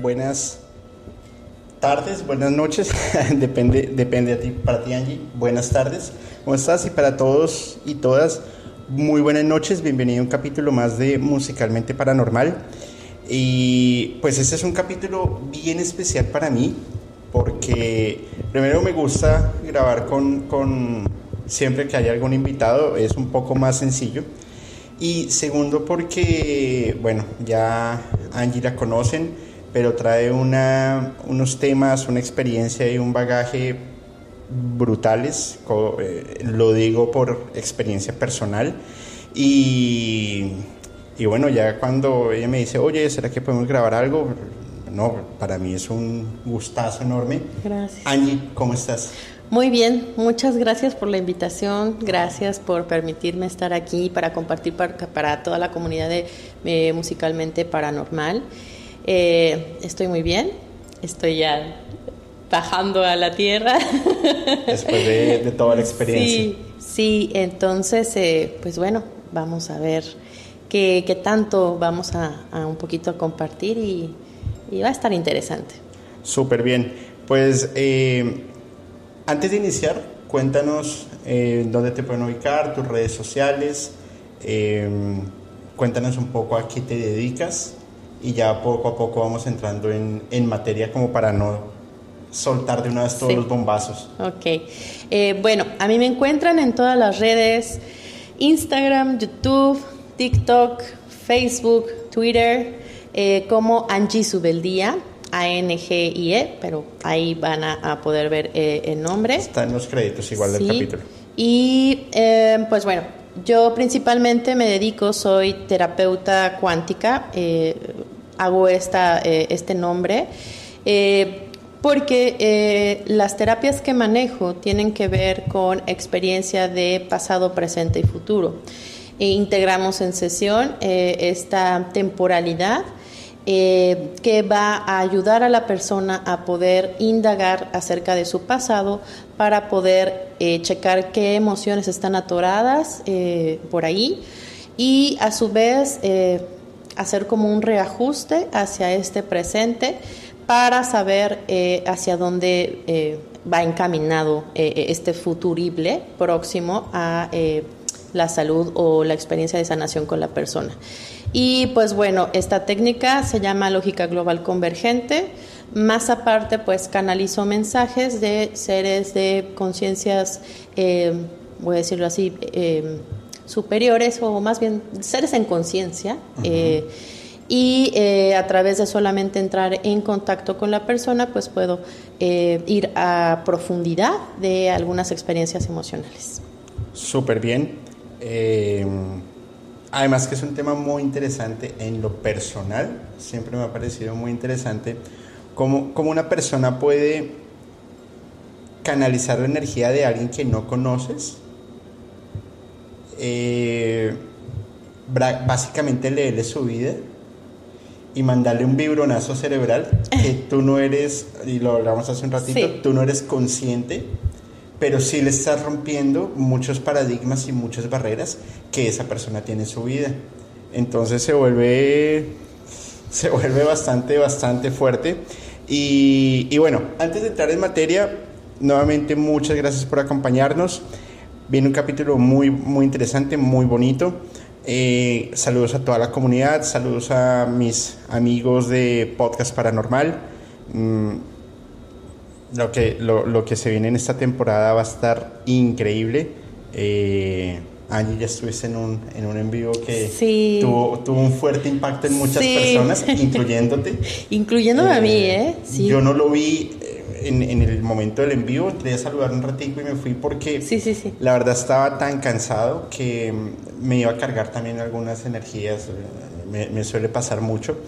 Buenas tardes, buenas noches, depende, depende a ti, para ti Angie, buenas tardes, ¿cómo estás? Y para todos y todas, muy buenas noches, bienvenido a un capítulo más de Musicalmente Paranormal. Y pues este es un capítulo bien especial para mí, porque primero me gusta grabar con, con siempre que haya algún invitado, es un poco más sencillo. Y segundo porque, bueno, ya Angie la conocen, pero trae una, unos temas, una experiencia y un bagaje brutales, eh, lo digo por experiencia personal. Y, y, bueno, ya cuando ella me dice, oye, ¿será que podemos grabar algo? No, para mí es un gustazo enorme. Gracias. Angie, ¿cómo estás? Muy bien, muchas gracias por la invitación, gracias por permitirme estar aquí para compartir para, toda la comunidad de eh, Musicalmente Paranormal. Eh, estoy muy bien, estoy ya bajando a la tierra. Después de, toda la experiencia. Sí, sí, entonces, eh, pues bueno, vamos a ver qué, qué tanto vamos a, a, un poquito a compartir y, y, va a estar interesante. Súper bien. Pues antes de iniciar, cuéntanos eh, dónde te pueden ubicar, tus redes sociales, em, cuéntanos un poco a qué te dedicas y ya poco a poco vamos entrando en, en materia como para no soltar de una vez todos los bombazos. Ok. Eh, bueno, a mí me encuentran en todas las redes, Instagram, YouTube, TikTok, Facebook, Twitter, eh, como Angie Subeldía. A-N-G-I-E, pero ahí van a, poder ver eh, el nombre. Está en los créditos igual del capítulo. Y pues bueno, yo principalmente me dedico, soy terapeuta cuántica, eh, hago esta, este nombre, porque las terapias que manejo tienen que ver con experiencia de pasado, presente y futuro. E integramos en sesión esta temporalidad eh, que va a ayudar a la persona a poder indagar acerca de su pasado para poder eh, checar qué emociones están atoradas eh, por ahí y a su vez hacer como un reajuste hacia este presente para saber hacia dónde va encaminado este futurible próximo a la salud o la experiencia de sanación con la persona. Y pues bueno, esta técnica se llama lógica global convergente. Más aparte, pues canalizo mensajes de seres de conciencias, eh, voy a decirlo así, eh, superiores o más bien seres en conciencia. Eh, y a través de solamente entrar en contacto con la persona, pues puedo ir a profundidad de algunas experiencias emocionales. Súper bien. Además que es un tema muy interesante en lo personal, siempre me ha parecido muy interesante cómo, cómo una persona puede canalizar la energía de alguien que no conoces. Eh, básicamente leerle su vida y mandarle un vibronazo cerebral que tú no eres, y lo hablamos hace un ratito, tú no eres consciente pero sí le estás rompiendo muchos paradigmas y muchas barreras que esa persona tiene en su vida. Entonces se vuelve, se vuelve bastante, bastante fuerte. Y, y bueno, antes de entrar en materia, nuevamente muchas gracias por acompañarnos. Viene un capítulo muy, muy interesante, muy bonito. Eh, saludos a toda la comunidad, saludos a mis amigos de Podcast Paranormal. Mm, lo que, lo, lo, que se viene en esta temporada va a estar increíble. Eh, Angie, ya estuviste en un, en un en vivo que tuvo, tuvo, un fuerte impacto en muchas personas, incluyéndote. Incluyéndome a mí, ¿eh? ¿eh? Sí. Yo no lo vi eh, en, en, el momento del en vivo, entré a saludar un ratito y me fui porque sí, sí, sí. la verdad estaba tan cansado que me iba a cargar también algunas energías, me, me suele pasar mucho,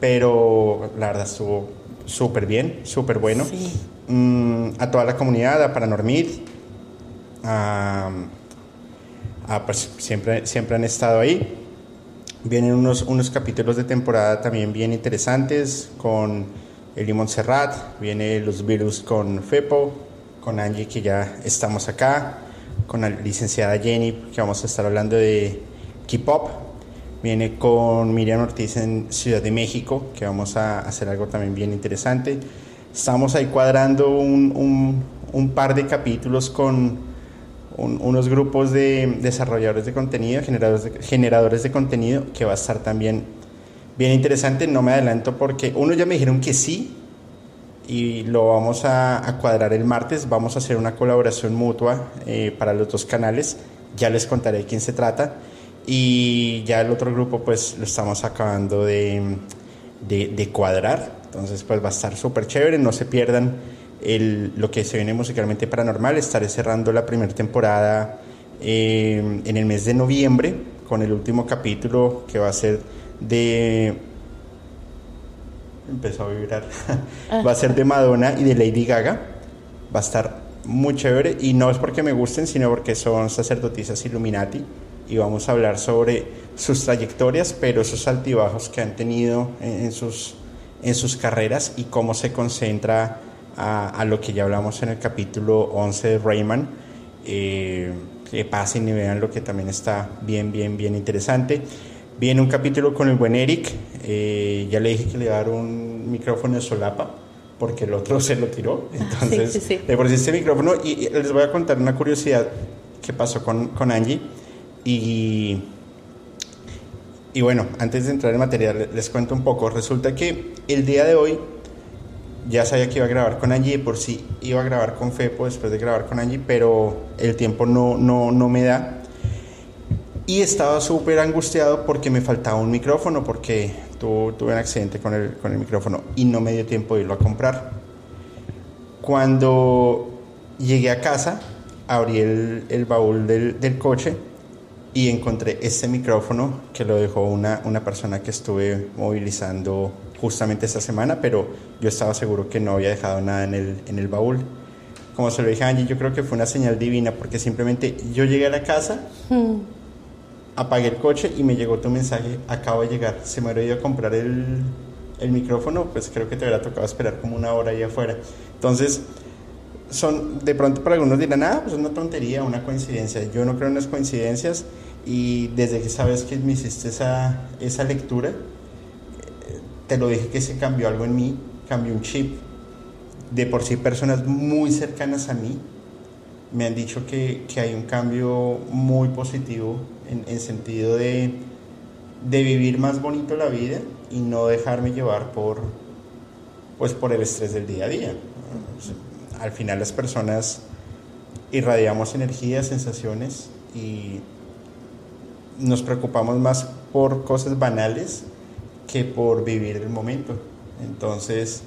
pero la verdad estuvo súper bien, súper bueno. Mm, a toda la comunidad, a Paranormid, a, pues siempre, siempre han estado ahí. Vienen unos, unos capítulos de temporada también bien interesantes con Eli Montserrat, viene los virus con Fepo, con Angie que ya estamos acá, con la licenciada Jenny que vamos a estar hablando de K-pop. Viene con Miriam Ortiz en Ciudad de México, que vamos a hacer algo también bien interesante. Estamos ahí cuadrando un, par de capítulos con unos grupos de desarrolladores de contenido, generadores de, generadores de contenido, que va a estar también bien interesante. No me adelanto porque uno ya me dijeron que sí, y lo vamos a, cuadrar el martes. Vamos a hacer una colaboración mutua eh, para los dos canales. Ya les contaré de quién se trata. Y ya el otro grupo pues lo estamos acabando de, de, cuadrar. Entonces pues va a estar súper chévere. No se pierdan el, lo que se viene musicalmente paranormal. Estaré cerrando la primera temporada eh, en el mes de noviembre con el último capítulo que va a ser de empezó a vibrar. Ah. Va a ser de Madonna y de Lady Gaga. Va a estar muy chévere y no es porque me gusten, sino porque son sacerdotisas Illuminati y vamos a hablar sobre sus trayectorias, pero esos altibajos que han tenido en, sus, en sus carreras y cómo se concentra a, lo que ya hablamos en el capítulo 11 de Rayman. Eh, que pasen y vean lo que también está bien, bien, bien interesante. Viene un capítulo con el buen Eric. Eh, ya le dije que le iba a dar un micrófono de solapa porque el otro se lo tiró. Entonces, sí, sí, le puse este micrófono y, les voy a contar una curiosidad que pasó con, con Angie. Y, y bueno, antes de entrar en materia, les cuento un poco. Resulta que el día de hoy ya sabía que iba a grabar con Angie, por sí iba a grabar con Fepo después de grabar con Angie, pero el tiempo no, no, no me da y estaba súper angustiado porque me faltaba un micrófono, porque tuve, tuve un accidente con el, con el micrófono y no me dio tiempo de irlo a comprar. Cuando llegué a casa, abrí el, el baúl del, del, coche y encontré este micrófono que lo dejó una, una persona que estuve movilizando justamente esta semana, pero yo estaba seguro que no había dejado nada en el, en el baúl. Como se lo dije a Angie, yo creo que fue una señal divina porque simplemente yo llegué a la casa. Hmm apagué el coche y me llegó tu mensaje, acabo de llegar, se me hubiera ido a comprar el, el micrófono, pues creo que te hubiera tocado esperar como una hora ahí afuera. Entonces, son, de pronto para algunos dirán, ah, pues es una tontería, una coincidencia. Yo no creo en las coincidencias y desde que sabes que me hiciste esa, esa lectura, te lo dije que se cambió algo en mí, cambió un chip. De por sí personas muy cercanas a mí me han dicho que, que hay un cambio muy positivo en, en sentido de, de, vivir más bonito la vida y no dejarme llevar por, pues, por el estrés del día a día. Al final las personas irradiamos energía, sensaciones y nos preocupamos más por cosas banales que por vivir el momento. Entonces,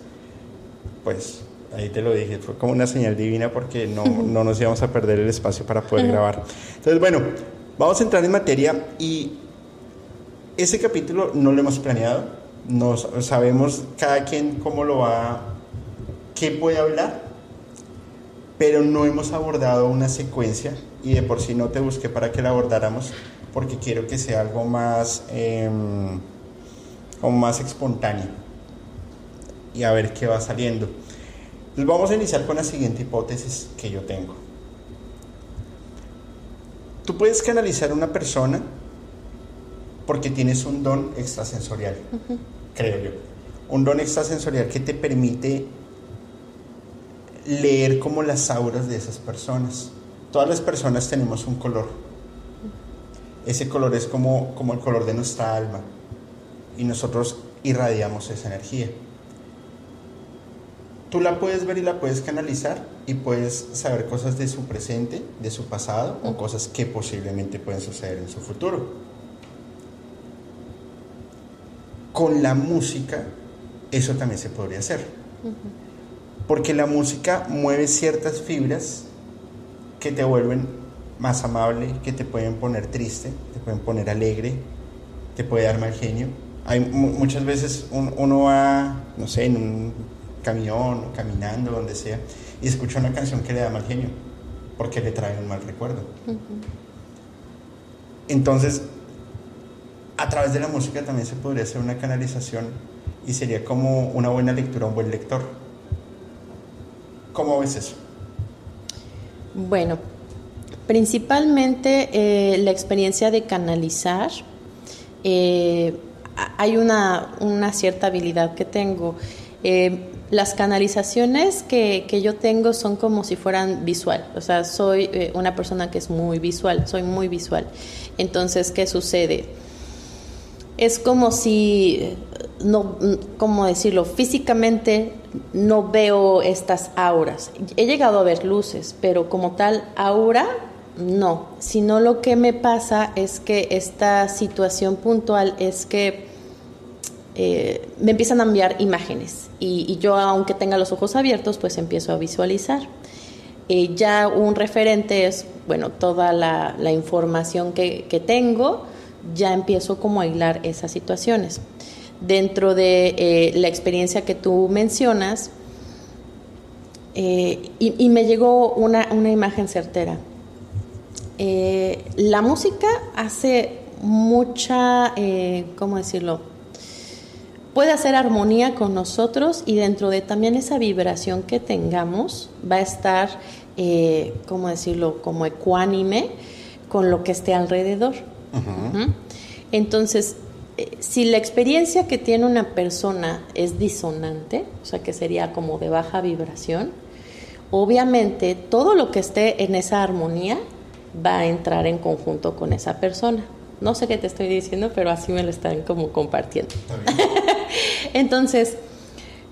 pues ahí te lo dije, fue como una señal divina porque no, no nos íbamos a perder el espacio para poder grabar. Entonces, bueno, Vamos a entrar en materia y ese capítulo no lo hemos planeado, no sabemos cada quien cómo lo va, qué puede hablar, pero no hemos abordado una secuencia y de por sí no te busqué para que la abordáramos porque quiero que sea algo más, como más espontáneo y a ver qué va saliendo. Entonces vamos a iniciar con la siguiente hipótesis que yo tengo. Tú puedes canalizar a una persona porque tienes un don extrasensorial, creo yo. Un don extrasensorial que te permite leer como las auras de esas personas. Todas las personas tenemos un color. Ese color es como, como el color de nuestra alma. Y nosotros irradiamos esa energía tú la puedes ver y la puedes canalizar y puedes saber cosas de su presente, de su pasado o cosas que posiblemente pueden suceder en su futuro. Con la música eso también se podría hacer. Porque la música mueve ciertas fibras que te vuelven más amable, que te pueden poner triste, te pueden poner alegre, te puede dar mal genio. Hay muchas veces uno va, no sé, en un camión, caminando, donde sea, y escucha una canción que le da mal genio, porque le trae un mal recuerdo. Entonces, a través de la música también se podría hacer una canalización y sería como una buena lectura, un buen lector. ¿Cómo ves eso? Bueno, principalmente eh, la experiencia de canalizar eh, hay una, una, cierta habilidad que tengo. Eh, las canalizaciones que, que, yo tengo son como si fueran visual, o sea, soy eh, una persona que es muy visual, soy muy visual. Entonces, ¿qué sucede? Es como si, no, ¿cómo decirlo? Físicamente no veo estas auras. He llegado a ver luces, pero como tal aura, no. Sino lo que me pasa es que esta situación puntual es que eh, me empiezan a enviar imágenes y, yo aunque tenga los ojos abiertos pues empiezo a visualizar. Eh, ya un referente es, bueno, toda la, información que, tengo, ya empiezo como a hilar esas situaciones. Dentro de eh, la experiencia que tú mencionas, y, me llegó una, una imagen certera. la música hace mucha, ¿cómo decirlo? Puede hacer armonía con nosotros y dentro de también esa vibración que tengamos va a estar, eh, ¿cómo decirlo?, como ecuánime con lo que esté alrededor. Entonces, eh, si la experiencia que tiene una persona es disonante, o sea, que sería como de baja vibración, obviamente todo lo que esté en esa armonía va a entrar en conjunto con esa persona. No sé qué te estoy diciendo, pero así me lo están como compartiendo. Entonces,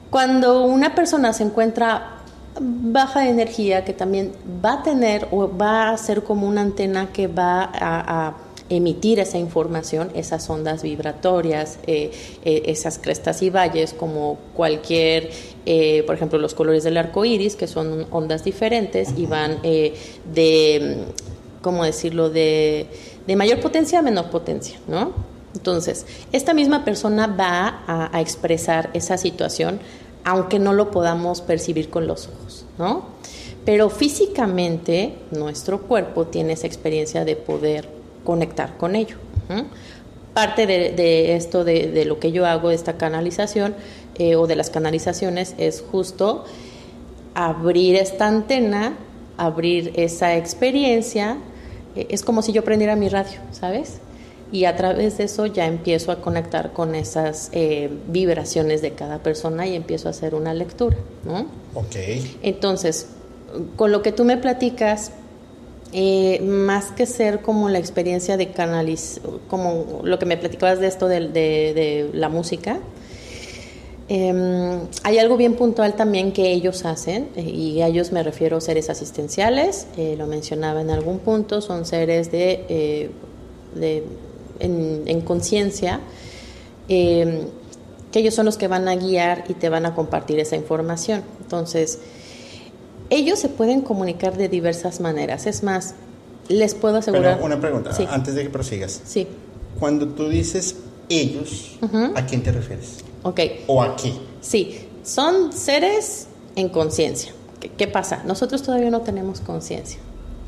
cuando una persona se encuentra baja de energía, que también va a tener o va a ser como una antena que va a, emitir esa información, esas ondas vibratorias, eh, eh, esas crestas y valles, como cualquier, eh, por ejemplo, los colores del arco iris, que son ondas diferentes y van de, ¿cómo decirlo?, de de mayor potencia a menor potencia, ¿no? Entonces, esta misma persona va a, expresar esa situación, aunque no lo podamos percibir con los ojos, ¿no? Pero físicamente nuestro cuerpo tiene esa experiencia de poder conectar con ello. Parte de, esto, de, lo que yo hago, de esta canalización eh, o de las canalizaciones, es justo abrir esta antena, abrir esa experiencia es como si yo prendiera mi radio, ¿sabes? Y a través de eso ya empiezo a conectar con esas eh, vibraciones de cada persona y empiezo a hacer una lectura, ¿no? Ok. Entonces, con lo que tú me platicas, eh, más que ser como la experiencia de canaliz, como lo que me platicabas de esto de la música, Em, hay algo bien puntual también que ellos hacen, eh, y a ellos me refiero a seres asistenciales, eh, lo mencionaba en algún punto, son seres de, eh, en, conciencia, em, que ellos son los que van a guiar y te van a compartir esa información. Entonces, ellos se pueden comunicar de diversas maneras. Es más, les puedo asegurar... una pregunta, antes de que prosigas. Sí. Cuando tú dices ellos, ¿a quién te refieres? Ok. ¿O aquí? Sí, son seres en conciencia. ¿Qué, pasa? Nosotros todavía no tenemos conciencia.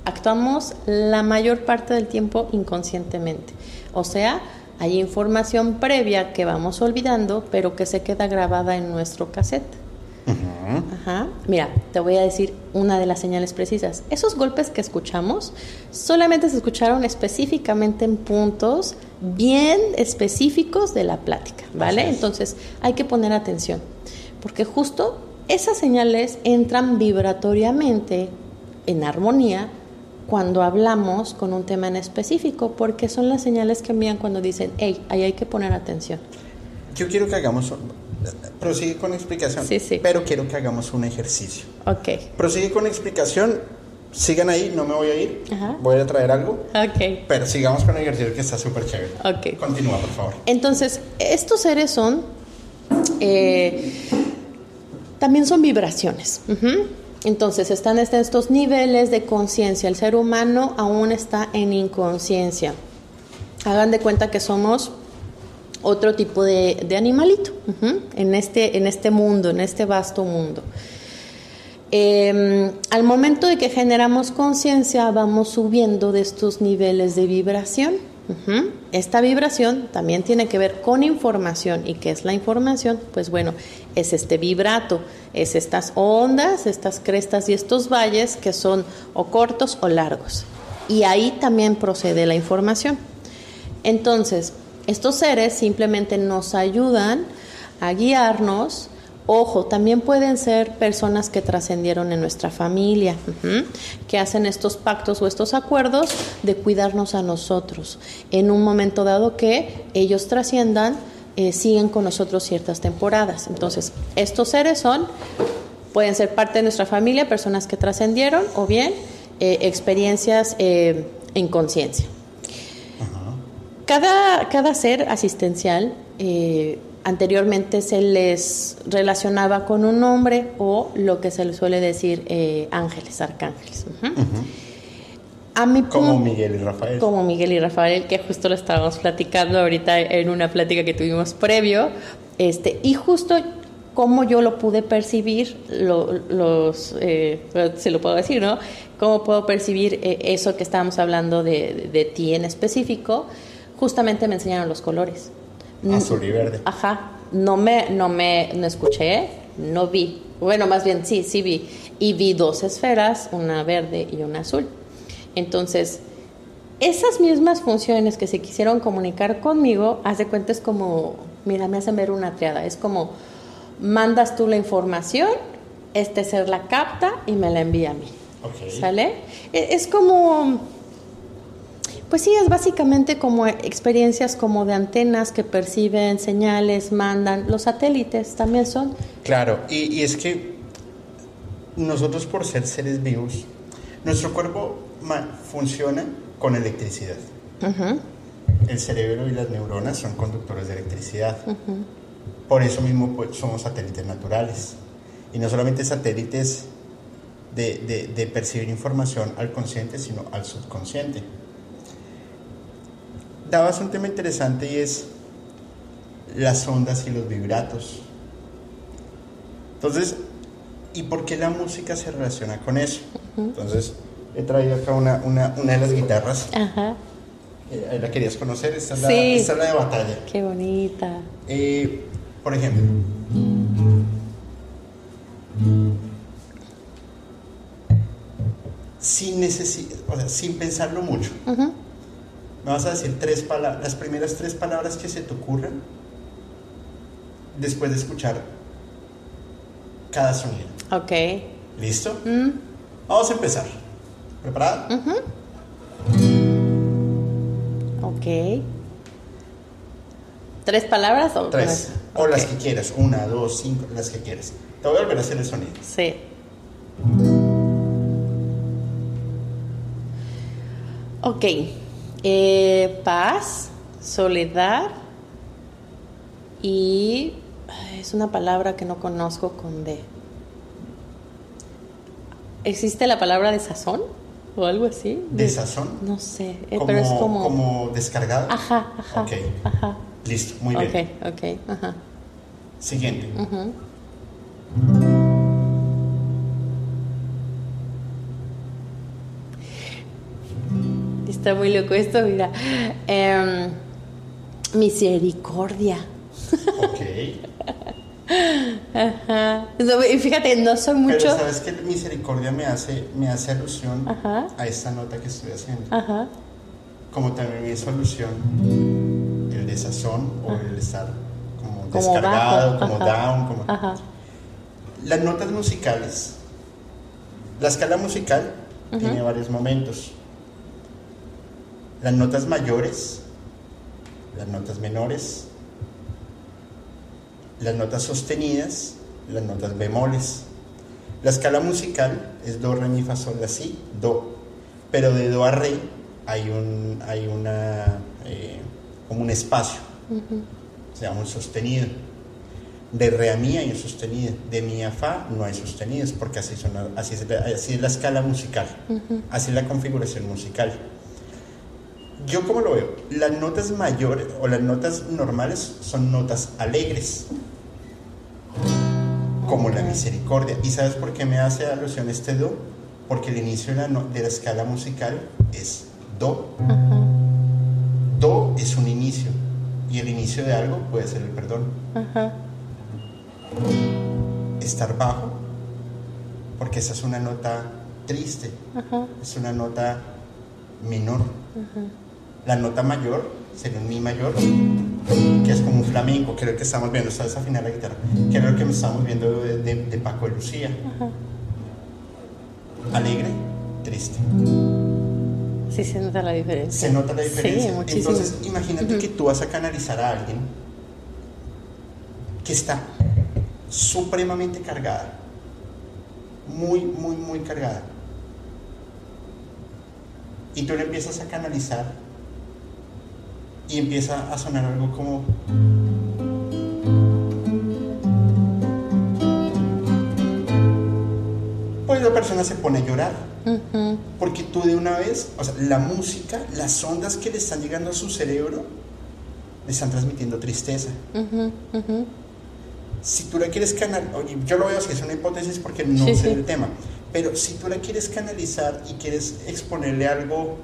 Actuamos la mayor parte del tiempo inconscientemente. O sea, hay información previa que vamos olvidando, pero que se queda grabada en nuestro cassette. Ajá. Mira, te voy a decir una de las señales precisas. Esos golpes que escuchamos solamente se escucharon específicamente en puntos bien específicos de la plática, ¿vale? Entonces hay que poner atención, porque justo esas señales entran vibratoriamente en armonía cuando hablamos con un tema en específico, porque son las señales que envían cuando dicen, hey, ahí hay que poner atención. Yo quiero que hagamos Prosigue con explicación. Sí, sí. Pero quiero que hagamos un ejercicio. Ok. Prosigue con explicación. Sigan ahí, no me voy a ir. Voy a traer algo. Ok. Pero sigamos con el ejercicio que está súper chévere. Ok. Continúa, por favor. Entonces, estos seres son. Eh, también son vibraciones. Entonces, están estos niveles de conciencia. El ser humano aún está en inconsciencia. Hagan de cuenta que somos otro tipo de, animalito en, este, en este mundo, en este vasto mundo. Em, al momento de que generamos conciencia, vamos subiendo de estos niveles de vibración. Esta vibración también tiene que ver con información. ¿Y qué es la información? Pues bueno, es este vibrato, es estas ondas, estas crestas y estos valles que son o cortos o largos. Y ahí también procede la información. Entonces, Estos seres simplemente nos ayudan a guiarnos. Ojo, también pueden ser personas que trascendieron en nuestra familia, que hacen estos pactos o estos acuerdos de cuidarnos a nosotros. En un momento dado que ellos trasciendan, eh, siguen con nosotros ciertas temporadas. Entonces, estos seres son, pueden ser parte de nuestra familia, personas que trascendieron o bien eh, experiencias eh, en conciencia. Cada, cada, ser asistencial anteriormente se les relacionaba con un nombre o lo que se les suele decir ángeles, arcángeles. como Miguel y Rafael. Como Miguel y Rafael, que justo lo estábamos platicando ahorita en una plática que tuvimos previo. Este, y justo cómo yo lo pude percibir, los, eh, se lo puedo decir, ¿no? Cómo puedo percibir eh, eso que estábamos hablando de, de, ti en específico. Justamente me enseñaron los colores. Azul y verde. Ajá. No me, no me, no escuché, no vi. Bueno, más bien sí, sí vi. Y vi dos esferas, una verde y una azul. Entonces, esas mismas funciones que se quisieron comunicar conmigo, hace cuenta es como, mira, me hacen ver una triada, es como, mandas tú la información, este ser la capta y me la envía a mí. ¿Sale? E, es como, pues sí, es básicamente como experiencias como de antenas que perciben señales, mandan, los satélites también son. Claro, y, y es que nosotros por ser seres vivos, nuestro cuerpo funciona con electricidad. El cerebro y las neuronas son conductores de electricidad. Por eso mismo pues, somos satélites naturales. Y no solamente satélites de, de, percibir información al consciente, sino al subconsciente. Dabas un tema interesante y es las ondas y los vibratos. Entonces, ¿y por qué la música se relaciona con eso? Entonces, he traído acá una, una, una de las guitarras. Ajá. Eh, ¿La querías conocer? Esta es, la, esta es la de batalla. Qué bonita. Eh, por ejemplo. Sin, o sea, sin pensarlo mucho. Me vas a decir tres palabras, las primeras tres palabras que se te ocurran después de escuchar cada sonido. Ok. ¿Listo? Mm. Vamos a empezar. ¿Preparada? Ok. ¿Tres palabras o Tres. O las que quieras. Una, dos, cinco, las que quieras. Te voy a volver a hacer el sonido. Sí. Ok. Eh, paz, soledad y es una palabra que no conozco con D. ¿Existe la palabra de sazón? o algo así. ¿De sazón? No sé, eh, pero es como... ¿Como descargado? Ajá, ajá. Ok. Ajá. Listo, muy bien. Ok, ok, ajá. Siguiente. Está muy loco esto, mira. Em, misericordia. Ok. Ajá. Y fíjate, no soy mucho. Pero sabes que misericordia me hace, me hace alusión a esta nota que estoy haciendo. Ajá. Como también me hizo alusión el desazón o el estar como, descargado, como down, como. Las notas musicales. La escala musical tiene varios momentos. Las notas mayores, las notas menores, las notas sostenidas, las notas bemoles. La escala musical es do, re, mi, fa, sol, la, si, do. Pero de do a re hay un, hay una, eh, como un espacio, o sea, un sostenido. De re a mi hay un sostenido, de mi a fa no hay sostenidos, porque así, son, así, es, así es la escala musical, así es la configuración musical. Yo como lo veo, las notas mayores o las notas normales son notas alegres, como la misericordia. ¿Y sabes por qué me hace alusión este do? Porque el inicio de la, de la escala musical es do. Do es un inicio y el inicio de algo puede ser el perdón. Estar bajo, porque esa es una nota triste, es una nota menor. La nota mayor sería un mi mayor, que es como un flamenco, que es lo que estamos viendo, sabes afinar la guitarra, que es lo que estamos viendo de, de, de Paco de Lucía. Alegre, triste. Sí, se nota la diferencia. Se nota la diferencia. Sí. Entonces, imagínate que tú vas a canalizar a alguien que está supremamente cargada, muy, muy, muy cargada. Y tú le empiezas a canalizar y empieza a sonar algo como... Pues la persona se pone a llorar. Porque tú de una vez, o sea, la música, las ondas que le están llegando a su cerebro, le están transmitiendo tristeza. Si tú la quieres canalizar, yo lo veo así, es una hipótesis porque no Sí, sé sí. el tema, pero si tú la quieres canalizar y quieres exponerle algo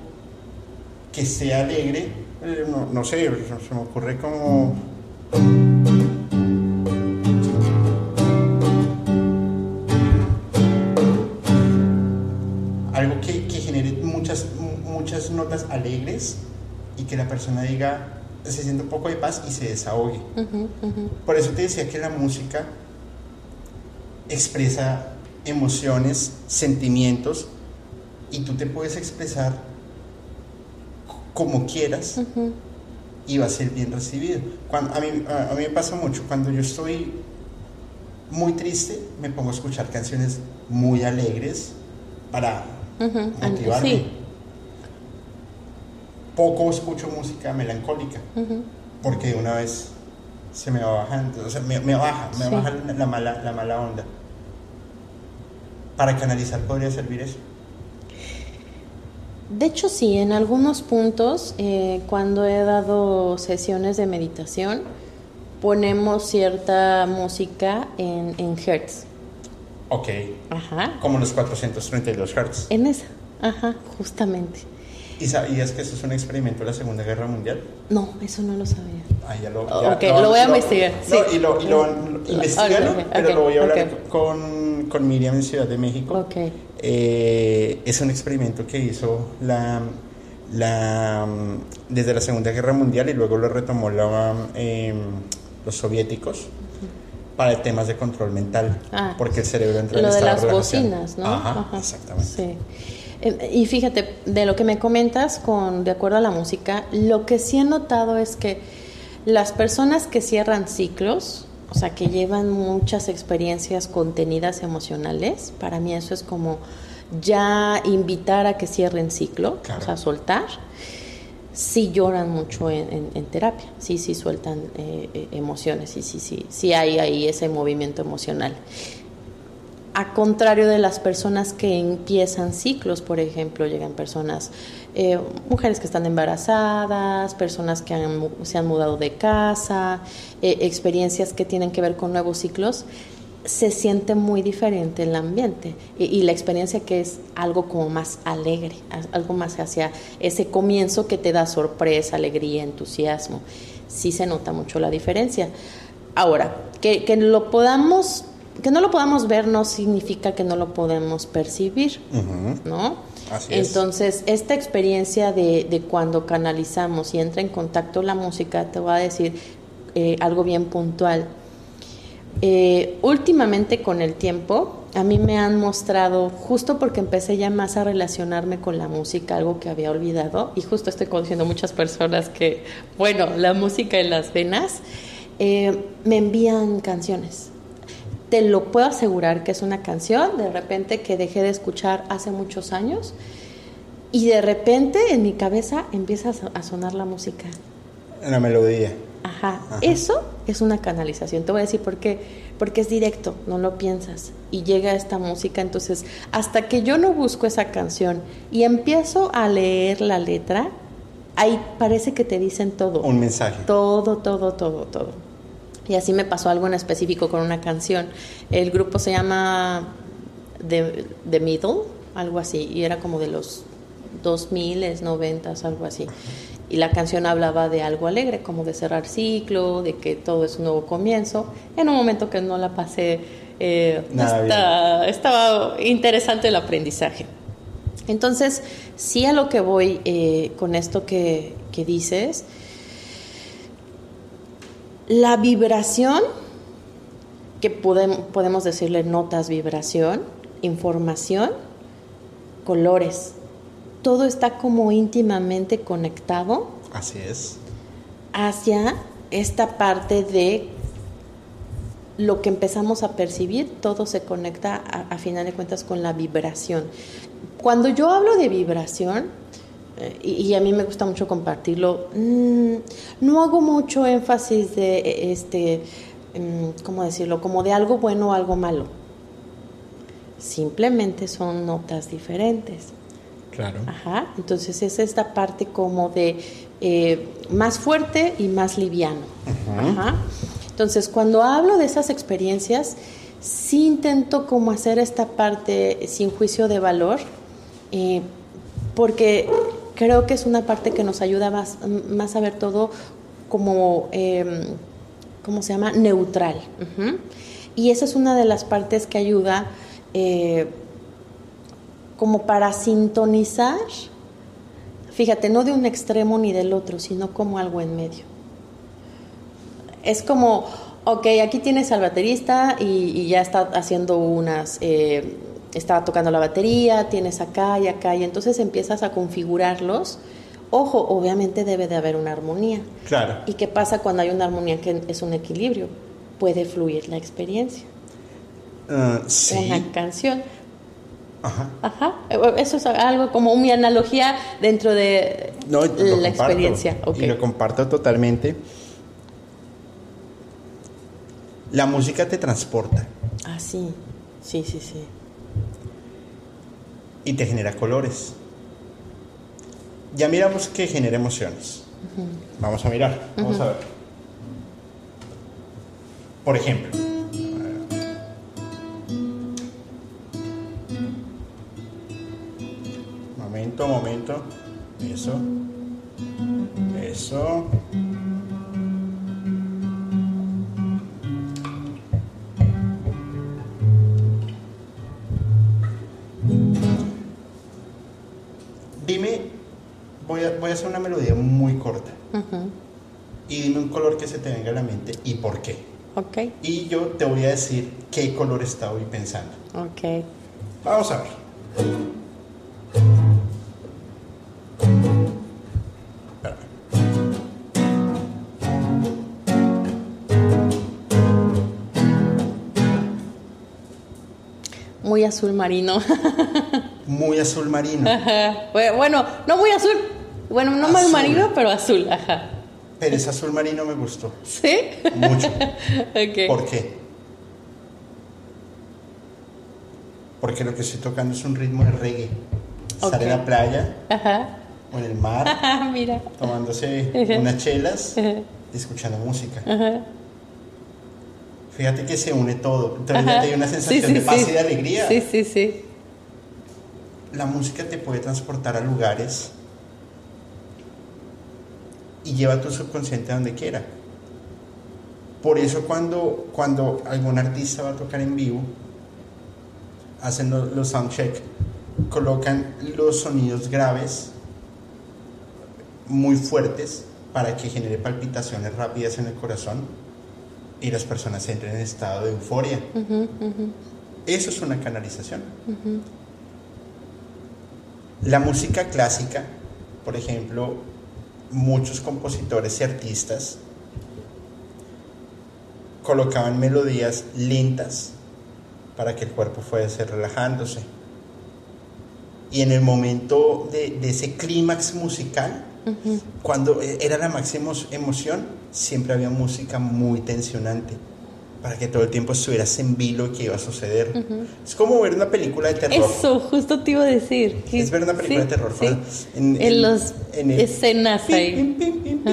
que sea alegre, eh, no, no sé, se me ocurre como... Algo que, que genere muchas, mu- muchas notas alegres y que la persona diga, se siente un poco de paz y se desahogue. Por eso te decía que la música expresa emociones, sentimientos, y tú te puedes expresar como quieras y va a ser bien recibido. Cuando, a, mí, a, a mí me pasa mucho, cuando yo estoy muy triste, me pongo a escuchar canciones muy alegres para motivarme. Sí. Poco escucho música melancólica. Ujú. porque de una vez se me va bajando, o sea, me, me baja, me Sí. baja la, la mala, la mala onda. Para canalizar podría servir eso. De hecho, sí, en algunos puntos, eh, cuando he dado sesiones de meditación, ponemos cierta música en, en hertz. Ok, Ajá. como los 432 Hz. En esa. Ajá, justamente. ¿Y sabías que eso es un experimento de la Segunda Guerra Mundial? No, eso no lo sabía. Ah, ya lo, ya- ok, lo voy a investigar, No, sí. y lo, y lo, Lo- investigalo, pero lo voy a hablar con, con Miriam en Ciudad de México. Ok. Eh, es un experimento que hizo la, la, desde la Segunda Guerra Mundial y luego lo retomó la, eh, los soviéticos para temas de control mental, Ah, porque el cerebro entra en Lo de las relajación. bocinas, ¿no? Ajá, exactamente. Sí. Eh, Y fíjate, de lo que me comentas con de acuerdo a la música, lo que sí he notado es que las personas que cierran ciclos, o sea, que llevan muchas experiencias contenidas emocionales, para mí eso es como ya invitar a que cierren ciclo, Claro. o sea, soltar. Sí lloran mucho en, en- en terapia, sí, sí sueltan eh, eh, emociones, sí, sí, sí, sí hay ahí ese movimiento emocional a contrario de las personas que empiezan ciclos, por ejemplo, llegan personas, eh, mujeres que están embarazadas, personas que se han mudado de casa, eh, experiencias que tienen que ver con nuevos ciclos, se siente muy diferente el ambiente y, la experiencia que es algo como más alegre, algo más hacia ese comienzo que te da sorpresa, alegría, entusiasmo. Sí se nota mucho la diferencia. Ahora, que, que lo podamos, que no lo podamos ver no significa que no lo podemos percibir, ¿no? Así es. Entonces, esta experiencia de, de cuando canalizamos y entra en contacto la música, te voy a decir eh, algo bien puntual. Eh, últimamente con el tiempo, a mí me han mostrado, justo porque empecé ya más a relacionarme con la música, algo que había olvidado, y justo estoy conociendo muchas personas que, bueno, la música en las venas, eh, me envían canciones. Te lo puedo asegurar que es una canción de repente que dejé de escuchar hace muchos años y de repente en mi cabeza empieza a so- a sonar la música. La melodía. Ajá. Ajá. Eso es una canalización. Te voy a decir por qué. Porque es directo, no lo piensas. Y llega esta música. Entonces, hasta que yo no busco esa canción y empiezo a leer la letra, ahí parece que te dicen todo. Un mensaje. Todo, todo, todo, todo. Y así me pasó algo en específico con una canción. El grupo se llama The, The Middle, algo así, y era como de los 2000, 90, algo así. Y la canción hablaba de algo alegre, como de cerrar ciclo, de que todo es un nuevo comienzo. En un momento que no la pasé, eh, Nada está- estaba interesante el aprendizaje. Entonces, sí a lo que voy eh, con esto que, que dices, La vibración, que podemos, podemos decirle notas, vibración, información, colores. Todo está como íntimamente conectado. Así es. Hacia esta parte de lo que empezamos a percibir, todo se conecta a, final de cuentas con la vibración. Cuando yo hablo de vibración, eh, y, a mí me gusta mucho compartirlo, mm, no hago mucho énfasis de, e, este, mm, ¿cómo decirlo? Como de algo bueno o algo malo. Simplemente son notas diferentes. Claro. Ajá. Entonces es esta parte como de eh, más fuerte y más liviano. Ajá. Entonces, cuando hablo de esas experiencias, sí intento como hacer esta parte sin juicio de valor, eh, porque creo que es una parte que nos ayuda más, más a ver todo como, em, ¿cómo se llama? Neutral. Y esa es una de las partes que ayuda eh, como para sintonizar, fíjate, no de un extremo ni del otro, sino como algo en medio es como, ok, aquí tienes al baterista y, ya está haciendo unas, eh, está tocando la batería, tienes acá y acá, y entonces empiezas a configurarlos. Ojo, obviamente debe de haber una armonía. Claro. ¿Y qué pasa cuando hay una armonía que es un equilibrio? Puede fluir la experiencia. Uh, sí. Una canción. Ajá. Ajá. Eso es algo como mi analogía dentro de la experiencia. Y lo comparto totalmente. La música te transporta. Ah, sí, sí, sí, sí. Y te genera colores. Ya miramos que genera emociones. Vamos a mirar, vamos a ver. Por ejemplo, momento, momento, eso, eso. Voy a hacer una melodía muy corta. Y dime un color que se te venga a la mente y por qué. Ok. Y yo te voy a decir qué color está hoy pensando. Ok. Vamos a ver. Muy azul marino. muy azul marino. Bueno, no muy azul. Bueno, no muy marino, pero azul. Ajá. Pero ese azul marino me gustó. ¿Sí? Mucho. ¿Por qué? Porque lo que estoy tocando es un ritmo de reggae. Estar en la playa o en el mar, Mira. tomándose unas chelas y escuchando música. Fíjate que se une todo. Entonces hay una sensación de paz y de alegría. Sí, sí, sí la música te puede transportar a lugares y lleva tu subconsciente a donde quiera. Por eso cuando, cuando algún artista va a tocar en vivo, hacen los, los soundcheck, colocan los sonidos graves muy fuertes para que genere palpitaciones rápidas en el corazón y las personas entren en estado de euforia. Eso es una canalización. La música clásica, por ejemplo, muchos compositores y artistas colocaban melodías lentas para que el cuerpo fuese relajándose. Y en el momento de, ese clímax musical, cuando era la máxima emoción, siempre había música muy tensionante para que todo el tiempo estuvieras en vilo que iba a suceder. Es como ver una película de terror. Eso, justo te iba a decir. Es ver una película de terror. Sí. En, en, las escenas ahí.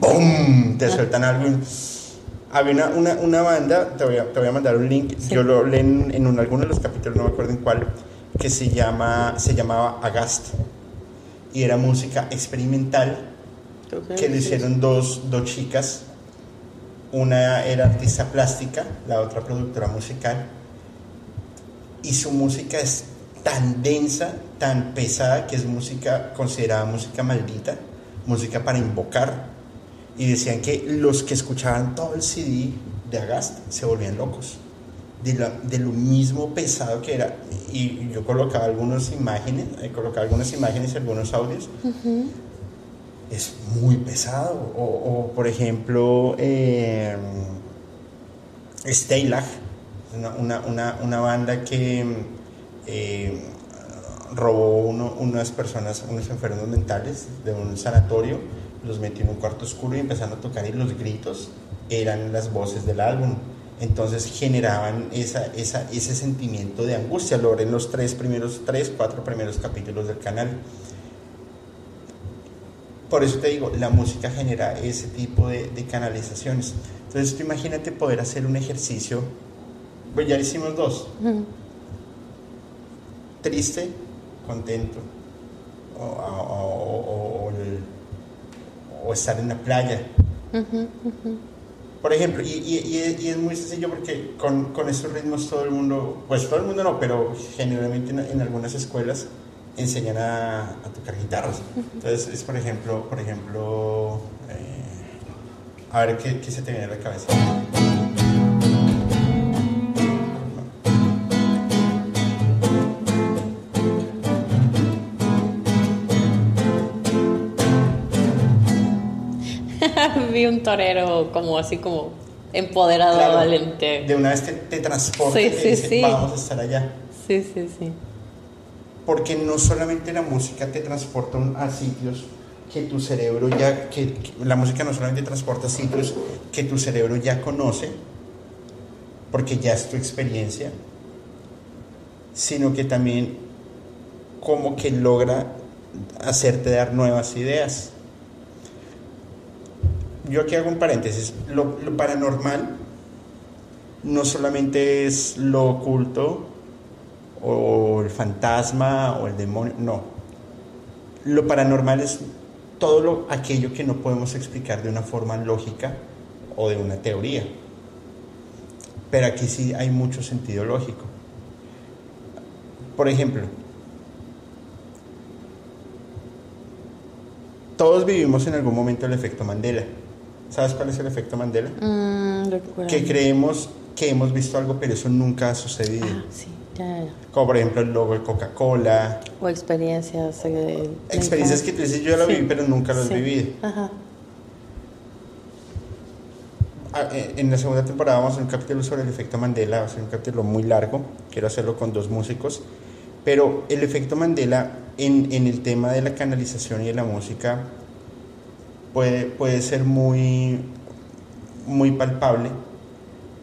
¡Pum! Te sueltan algo. Había una, una, una, banda, te voy, a, te voy a mandar un link, yo lo leí en, en alguno de los capítulos, no me acuerdo en cuál, que se, llama, se llamaba Agast. Y era música experimental que le hicieron dos, dos chicas una era artista plástica, la otra productora musical. Y su música es tan densa, tan pesada, que es música considerada música maldita, música para invocar. y decían que los que escuchaban todo el CD de Agast se volvían locos. De, lo mismo pesado que era. Y yo colocaba algunas imágenes, eh, colocaba algunas imágenes y algunos audios. Es muy pesado. O, o por ejemplo, eh, Steylag, una, una, una, banda que eh, robó uno, unas personas, unos enfermos mentales de un sanatorio, los metió en un cuarto oscuro y empezaron a tocar y los gritos eran las voces del álbum. Entonces generaban esa, esa, ese sentimiento de angustia. Lo en los tres primeros, tres, cuatro primeros capítulos del canal. Por eso te digo, la música genera ese tipo de, de canalizaciones. Entonces tú imagínate poder hacer un ejercicio, pues ya hicimos dos. Triste, contento, o, o, o, estar en la playa. Por ejemplo, y, y, y, es muy sencillo porque con, con, estos ritmos todo el mundo, pues todo el mundo no, pero generalmente en, en algunas escuelas enseñan a, a, tocar guitarras. Entonces es por ejemplo, por ejemplo, eh, a ver ¿qué, qué se te viene a la cabeza. vi un torero como así como empoderado, valiente. De una vez te, te transporta sí, sí, sí. vamos a estar allá. Sí, sí, sí. Porque no solamente la música te transporta a sitios que tu cerebro ya, que, la música no solamente transporta sitios que tu cerebro ya conoce, porque ya es tu experiencia, sino que también como que logra hacerte dar nuevas ideas yo aquí hago un paréntesis. Lo, paranormal no solamente es lo oculto o el fantasma o el demonio, no. Lo paranormal es todo lo, aquello que no podemos explicar de una forma lógica o de una teoría. Pero aquí sí hay mucho sentido lógico. Por ejemplo, todos vivimos en algún momento el efecto Mandela. ¿Sabes cuál es el efecto Mandela? Mm, que creemos que hemos visto algo, pero eso nunca ha sucedido. Ah, sí, Como por ejemplo el logo de Coca-Cola. O experiencias. Eh, experiencias que tú dices, yo la sí. viví, pero nunca las sí. viví. Ajá. Ah, eh, En la segunda temporada vamos a hacer un capítulo sobre el efecto Mandela, va a ser un capítulo muy largo, quiero hacerlo con dos músicos, pero el efecto Mandela en, en el tema de la canalización y de la música puede, puede ser muy, muy palpable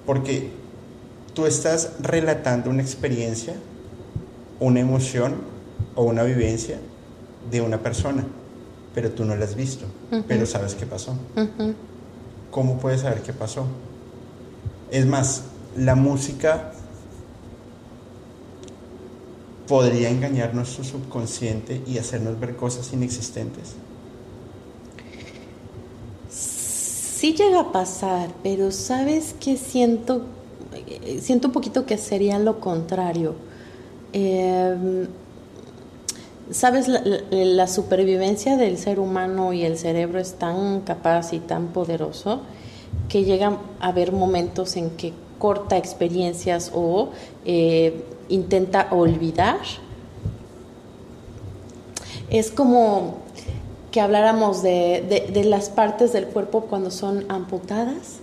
porque tú estás relatando una experiencia, una emoción o una vivencia de una persona, pero tú no la has visto, pero sabes qué pasó. ¿Cómo puedes saber qué pasó? Es más, la música podría engañar nuestro subconsciente y hacernos ver cosas inexistentes. Sí llega a pasar, pero ¿sabes qué siento? Eh, Siento un poquito que sería lo contrario. Eh, ¿Sabes? La, supervivencia del ser humano y el cerebro es tan capaz y tan poderoso que llega a haber momentos en que corta experiencias o eh, intenta olvidar. Es como que habláramos de- de las partes del cuerpo cuando son amputadas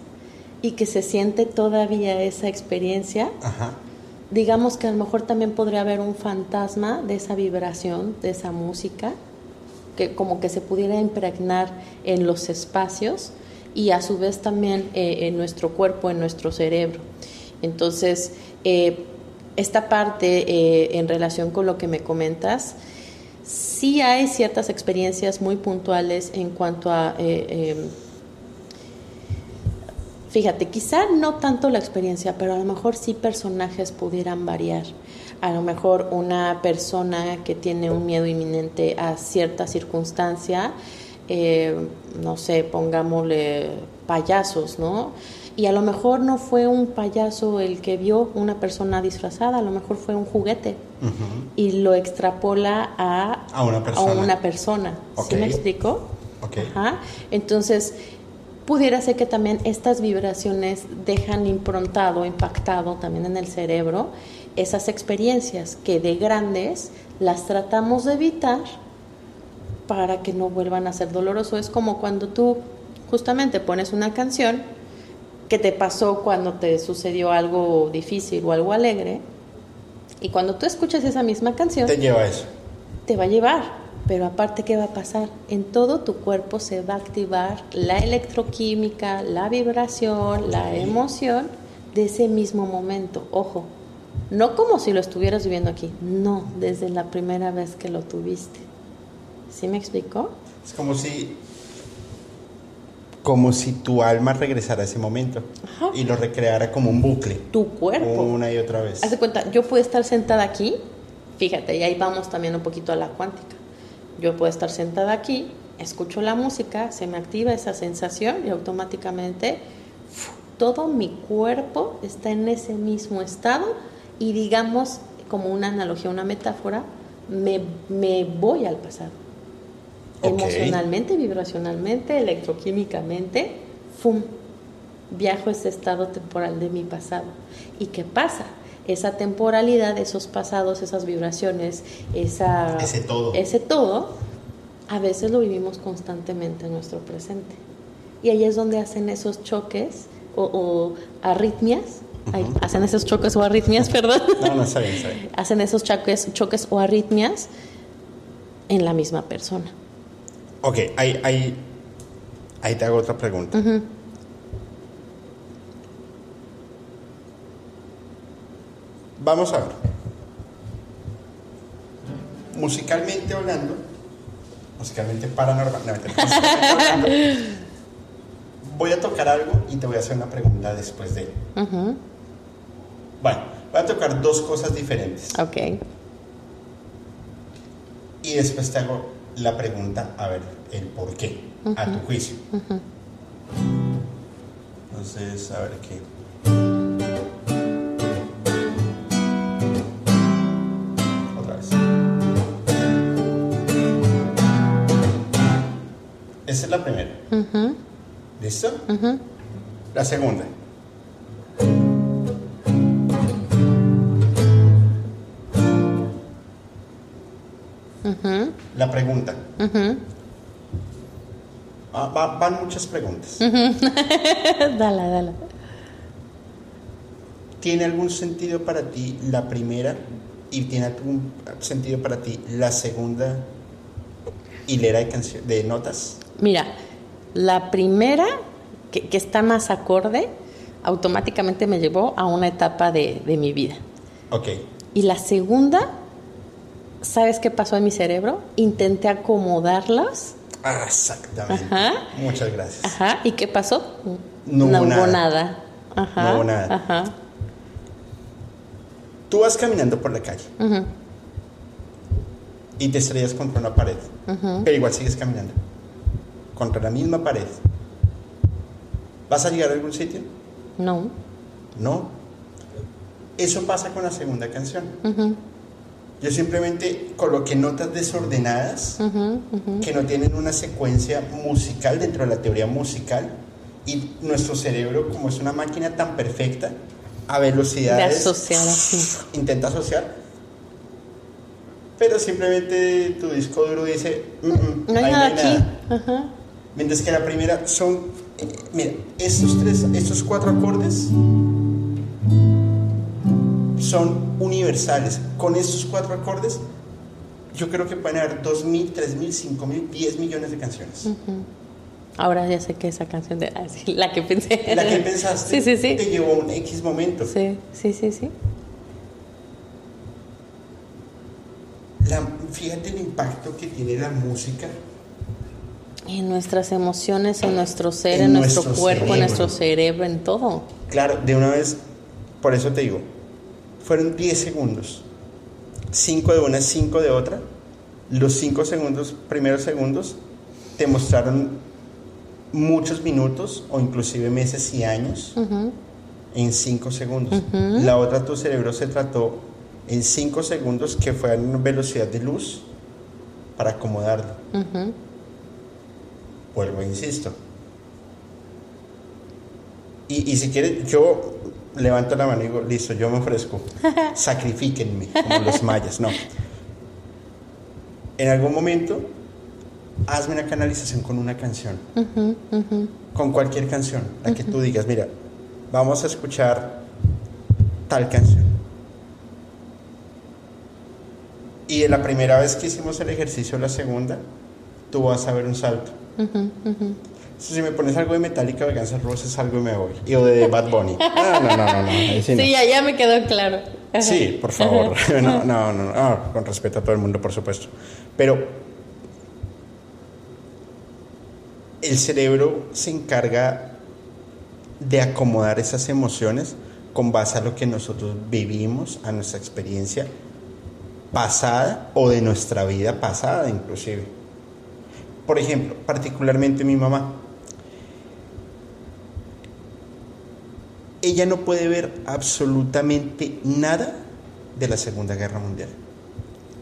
y que se siente todavía esa experiencia. Ajá. Digamos que a lo mejor también podría haber un fantasma de esa vibración, de esa música, que como que se pudiera impregnar en los espacios y a su vez también eh, en nuestro cuerpo, en nuestro cerebro. Entonces, eh, esta parte eh, en relación con lo que me comentas, sí hay ciertas experiencias muy puntuales en cuanto a... eh, eh, Fíjate, quizá no tanto la experiencia, pero a lo mejor sí personajes pudieran variar. A lo mejor una persona que tiene un miedo inminente a cierta circunstancia, eh, no sé, pongámosle payasos, ¿no? Y a lo mejor no fue un payaso el que vio una persona disfrazada, a lo mejor fue un juguete y lo extrapola a, A una persona. una persona. ¿Sí Ok. me explico? Ok. Ajá. Entonces, pudiera ser que también estas vibraciones dejan improntado, impactado también en el cerebro esas experiencias que de grandes las tratamos de evitar para que no vuelvan a ser doloroso. Es como cuando tú justamente pones una canción que te pasó cuando te sucedió algo difícil o algo alegre y cuando tú escuchas esa misma canción te lleva a eso. Te va a llevar pero aparte, ¿qué va a pasar? En todo tu cuerpo se va a activar la electroquímica, la vibración, la emoción de ese mismo momento. Ojo, no como si lo estuvieras viviendo aquí, no, desde la primera vez que lo tuviste. ¿Sí me explicó? Es como si como si tu alma regresara a ese momento y lo recreara como un bucle. Tu cuerpo. Una y otra vez. Haz de cuenta, yo puedo estar sentada aquí, fíjate, y ahí vamos también un poquito a la cuántica yo puedo estar sentada aquí, escucho la música, se me activa esa sensación y automáticamente todo mi cuerpo está en ese mismo estado y digamos, como una analogía, una metáfora, me, voy al pasado. Emocionalmente, vibracionalmente, electroquímicamente, ¡fum! Viajo ese estado temporal de mi pasado. ¿Y qué pasa? Esa temporalidad, esos pasados, esas vibraciones, esa, ese todo. ese todo, a veces lo vivimos constantemente en nuestro presente. Y ahí es donde hacen esos choques o, arritmias. hacen esos choques o arritmias, perdón. No, no, está bien, está bien. hacen esos choques, choques o arritmias en la misma persona. Ok, ahí, ahí, ahí te hago otra pregunta. Vamos a ver. Musicalmente hablando, musicalmente paranormal, voy a tocar algo y te voy a hacer una pregunta después de. Bueno, voy a tocar dos cosas diferentes. Ok. Y después te hago la pregunta, a ver, el por qué, a tu juicio. Entonces, a ver qué. Esa es la primera. ¿Listo? La segunda. La pregunta. Ah, van muchas preguntas. dale, dale. ¿Tiene algún sentido para ti la primera y tiene algún sentido para ti la segunda hilera de, de notas? Mira, la primera, que, está más acorde, automáticamente me llevó a una etapa de, mi vida. Ok. Y la segunda, ¿sabes qué pasó en mi cerebro? Intenté acomodarlas. Ah, exactamente. Muchas gracias. Ajá. ¿Y qué pasó? No, hubo nada. Ajá. No hubo nada. Ajá. Tú vas caminando por la calle y te estrellas contra una pared, pero igual sigues caminando contra la misma pared, ¿vas a llegar a algún sitio? No. No. Eso pasa con la segunda canción. Yo simplemente coloqué notas desordenadas que no tienen una secuencia musical dentro de la teoría musical y nuestro cerebro, como es una máquina tan perfecta, a velocidades... De asociar Intenta asociar. Pero simplemente tu disco duro dice... Mm, mm, no hay nada aquí. Mientras que la primera son, eh, mira, estos tres, estos cuatro acordes son universales. Con estos cuatro acordes, yo creo que pueden haber 2.000, 3.000, 5.000, 10 millones de canciones. Ahora ya sé que esa canción de ah, la que pensé. La que pensaste sí, sí, sí. te llevó un X momento. Sí, sí, sí, sí. fíjate el impacto que tiene la música en nuestras emociones, en nuestro ser, en, nuestro, cuerpo, en nuestro cerebro, en todo. Claro, de una vez, por eso te digo, fueron 10 segundos. 5 de una, 5 de otra. Los 5 segundos, primeros segundos, te mostraron muchos minutos o inclusive meses y años en 5 segundos. La otra, tu cerebro se trató en 5 segundos que fue a velocidad de luz para acomodarlo vuelvo, insisto, Y, y si quieres, yo levanto la mano y digo, listo, yo me ofrezco. Sacrifíquenme, como los mayas. No. En algún momento, hazme una canalización con una canción. Con cualquier canción. La que tú digas, mira, vamos a escuchar tal canción. Y la primera vez que hicimos el ejercicio, la segunda, tú vas a ver un salto. Si me pones algo de Metallica, de Guns N' Roses, algo y me voy. Y o de Bad Bunny. No, no, no, no. no. Sí, sí ya, ya, me quedó claro. Sí, por favor. No, no, no, no, Con respeto a todo el mundo, por supuesto. Pero el cerebro se encarga de acomodar esas emociones con base a lo que nosotros vivimos, a nuestra experiencia pasada o de nuestra vida pasada inclusive. Por ejemplo, particularmente mi mamá. Ella no puede ver absolutamente nada de la Segunda Guerra Mundial.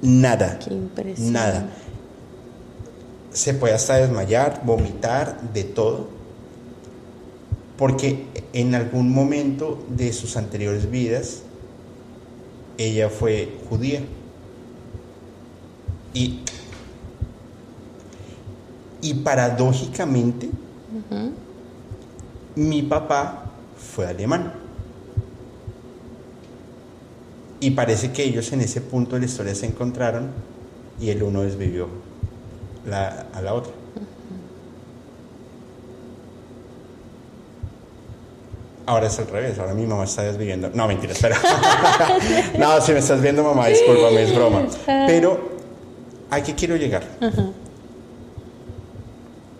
Nada. Qué Nada. Se puede hasta desmayar, vomitar, de todo. Porque en algún momento de sus anteriores vidas, ella fue judía. Y, y paradójicamente, mi papá fue alemán. Y parece que ellos en ese punto de la historia se encontraron y el uno desvivió la, a la otra. Ahora es al revés, ahora mi mamá está desviviendo. No, mentira, espera. no, si me estás viendo, mamá, discúlpame, es broma. Pero ¿a qué quiero llegar?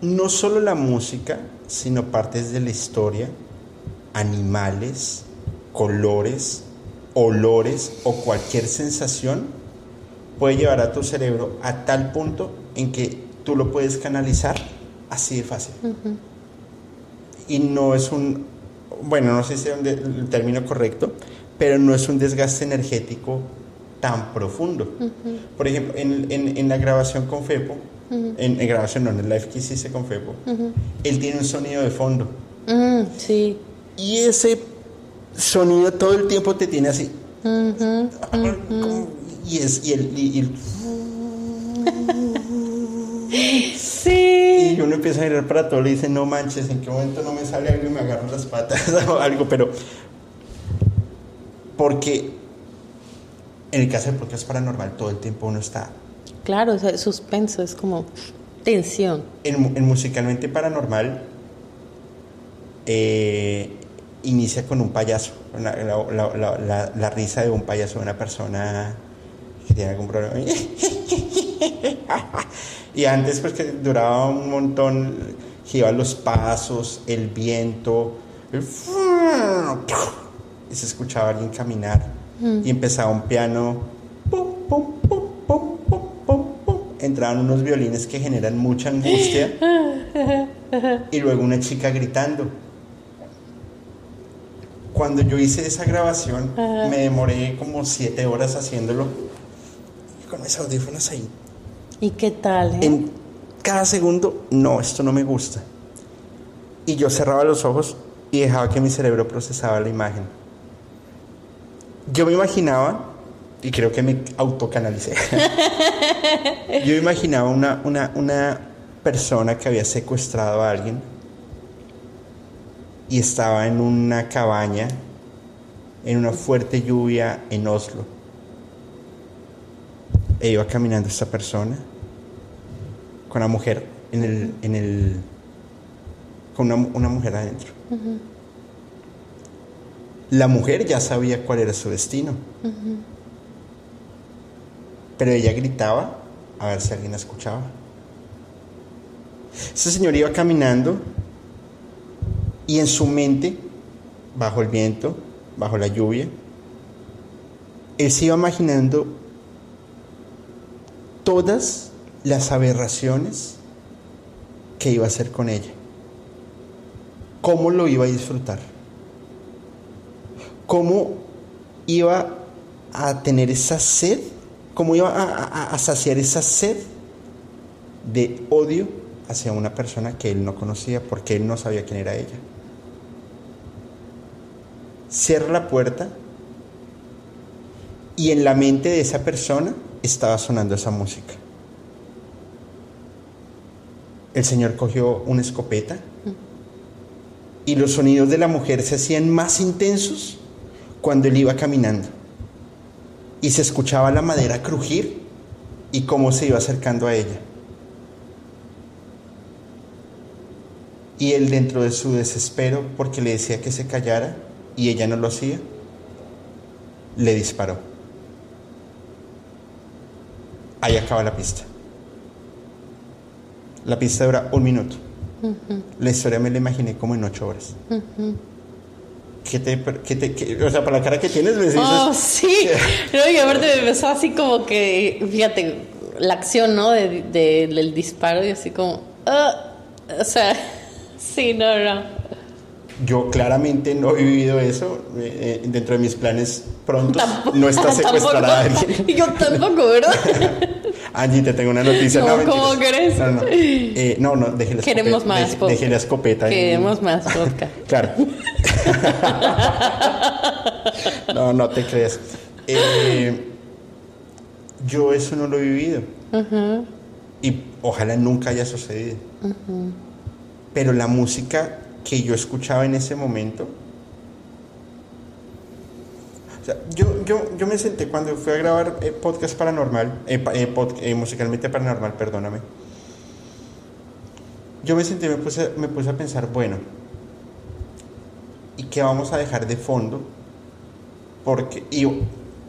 No solo la música, sino partes de la historia, animales, colores, olores o cualquier sensación puede llevar a tu cerebro a tal punto en que tú lo puedes canalizar así de fácil. Y no es un, bueno, no sé si es el término correcto, pero no es un desgaste energético tan profundo. Por ejemplo, en, la grabación con Fepo, en, grabación no, en el live que hiciste con Fepo, él tiene un sonido de fondo. sí. Y ese sonido todo el tiempo te tiene así. Y es, y el, Sí. Y uno empieza a mirar para todo y dice, no manches, ¿en qué momento no me sale algo y me agarro las patas o algo? Pero, porque en el caso de es paranormal, todo el tiempo uno está... Claro, o suspenso, es como tensión. En, musicalmente paranormal, eh, inicia con un payaso, la, risa de un payaso de una persona que tiene algún problema. y antes pues que duraba un montón, iba los pasos, el viento, y se escuchaba alguien caminar y empezaba un piano, entraban unos violines que generan mucha angustia y luego una chica gritando cuando yo hice esa grabación, me demoré como siete horas haciéndolo con mis audífonos ahí. ¿Y qué tal? Eh? En cada segundo, no, esto no me gusta. Y yo cerraba los ojos y dejaba que mi cerebro procesaba la imagen. Yo me imaginaba, y creo que me autocanalicé, yo imaginaba una, una, una persona que había secuestrado a alguien y estaba en una cabaña en una fuerte lluvia en Oslo. E iba caminando esta persona con una mujer en el, en el con una, mujer adentro. La mujer ya sabía cuál era su destino. Pero ella gritaba a ver si alguien la escuchaba. Esa señora iba caminando y en su mente, bajo el viento, bajo la lluvia, él se iba imaginando todas las aberraciones que iba a hacer con ella. Cómo lo iba a disfrutar. Cómo iba a tener esa sed, cómo iba a, saciar esa sed de odio hacia una persona que él no conocía porque él no sabía quién era ella. cierra la puerta y en la mente de esa persona estaba sonando esa música. El Señor cogió una escopeta y los sonidos de la mujer se hacían más intensos cuando él iba caminando. Y se escuchaba la madera crujir y cómo se iba acercando a ella. Y él dentro de su desespero, porque le decía que se callara y ella no lo hacía, le disparó. Ahí acaba la pista. La pista dura un minuto. La historia me la imaginé como en ocho horas. ¿Qué te, qué te o sea, para la cara que tienes, me dices. Oh, sí. no, y aparte me empezó así como que, fíjate, la acción, ¿no? De, del disparo y así como. Uh, o sea, sí, no, no. Yo claramente no he vivido eso. Eh, eh, dentro de mis planes pronto no está secuestrada alguien. Yo tampoco, ¿verdad? Angie, te tengo una noticia. No, no ¿Cómo crees? No, no, eh, no, no déjale la Queremos más podcast. Deje la escopeta. Queremos más podcast. claro. no, no te creas. Eh, yo eso no lo he vivido. Y ojalá nunca haya sucedido. Pero la música que yo escuchaba en ese momento yo, yo, yo me senté cuando fui a grabar eh, podcast paranormal, eh, eh, musicalmente paranormal, perdóname. Yo me senté, me puse, me puse a pensar, bueno, ¿y qué vamos a dejar de fondo? Porque, y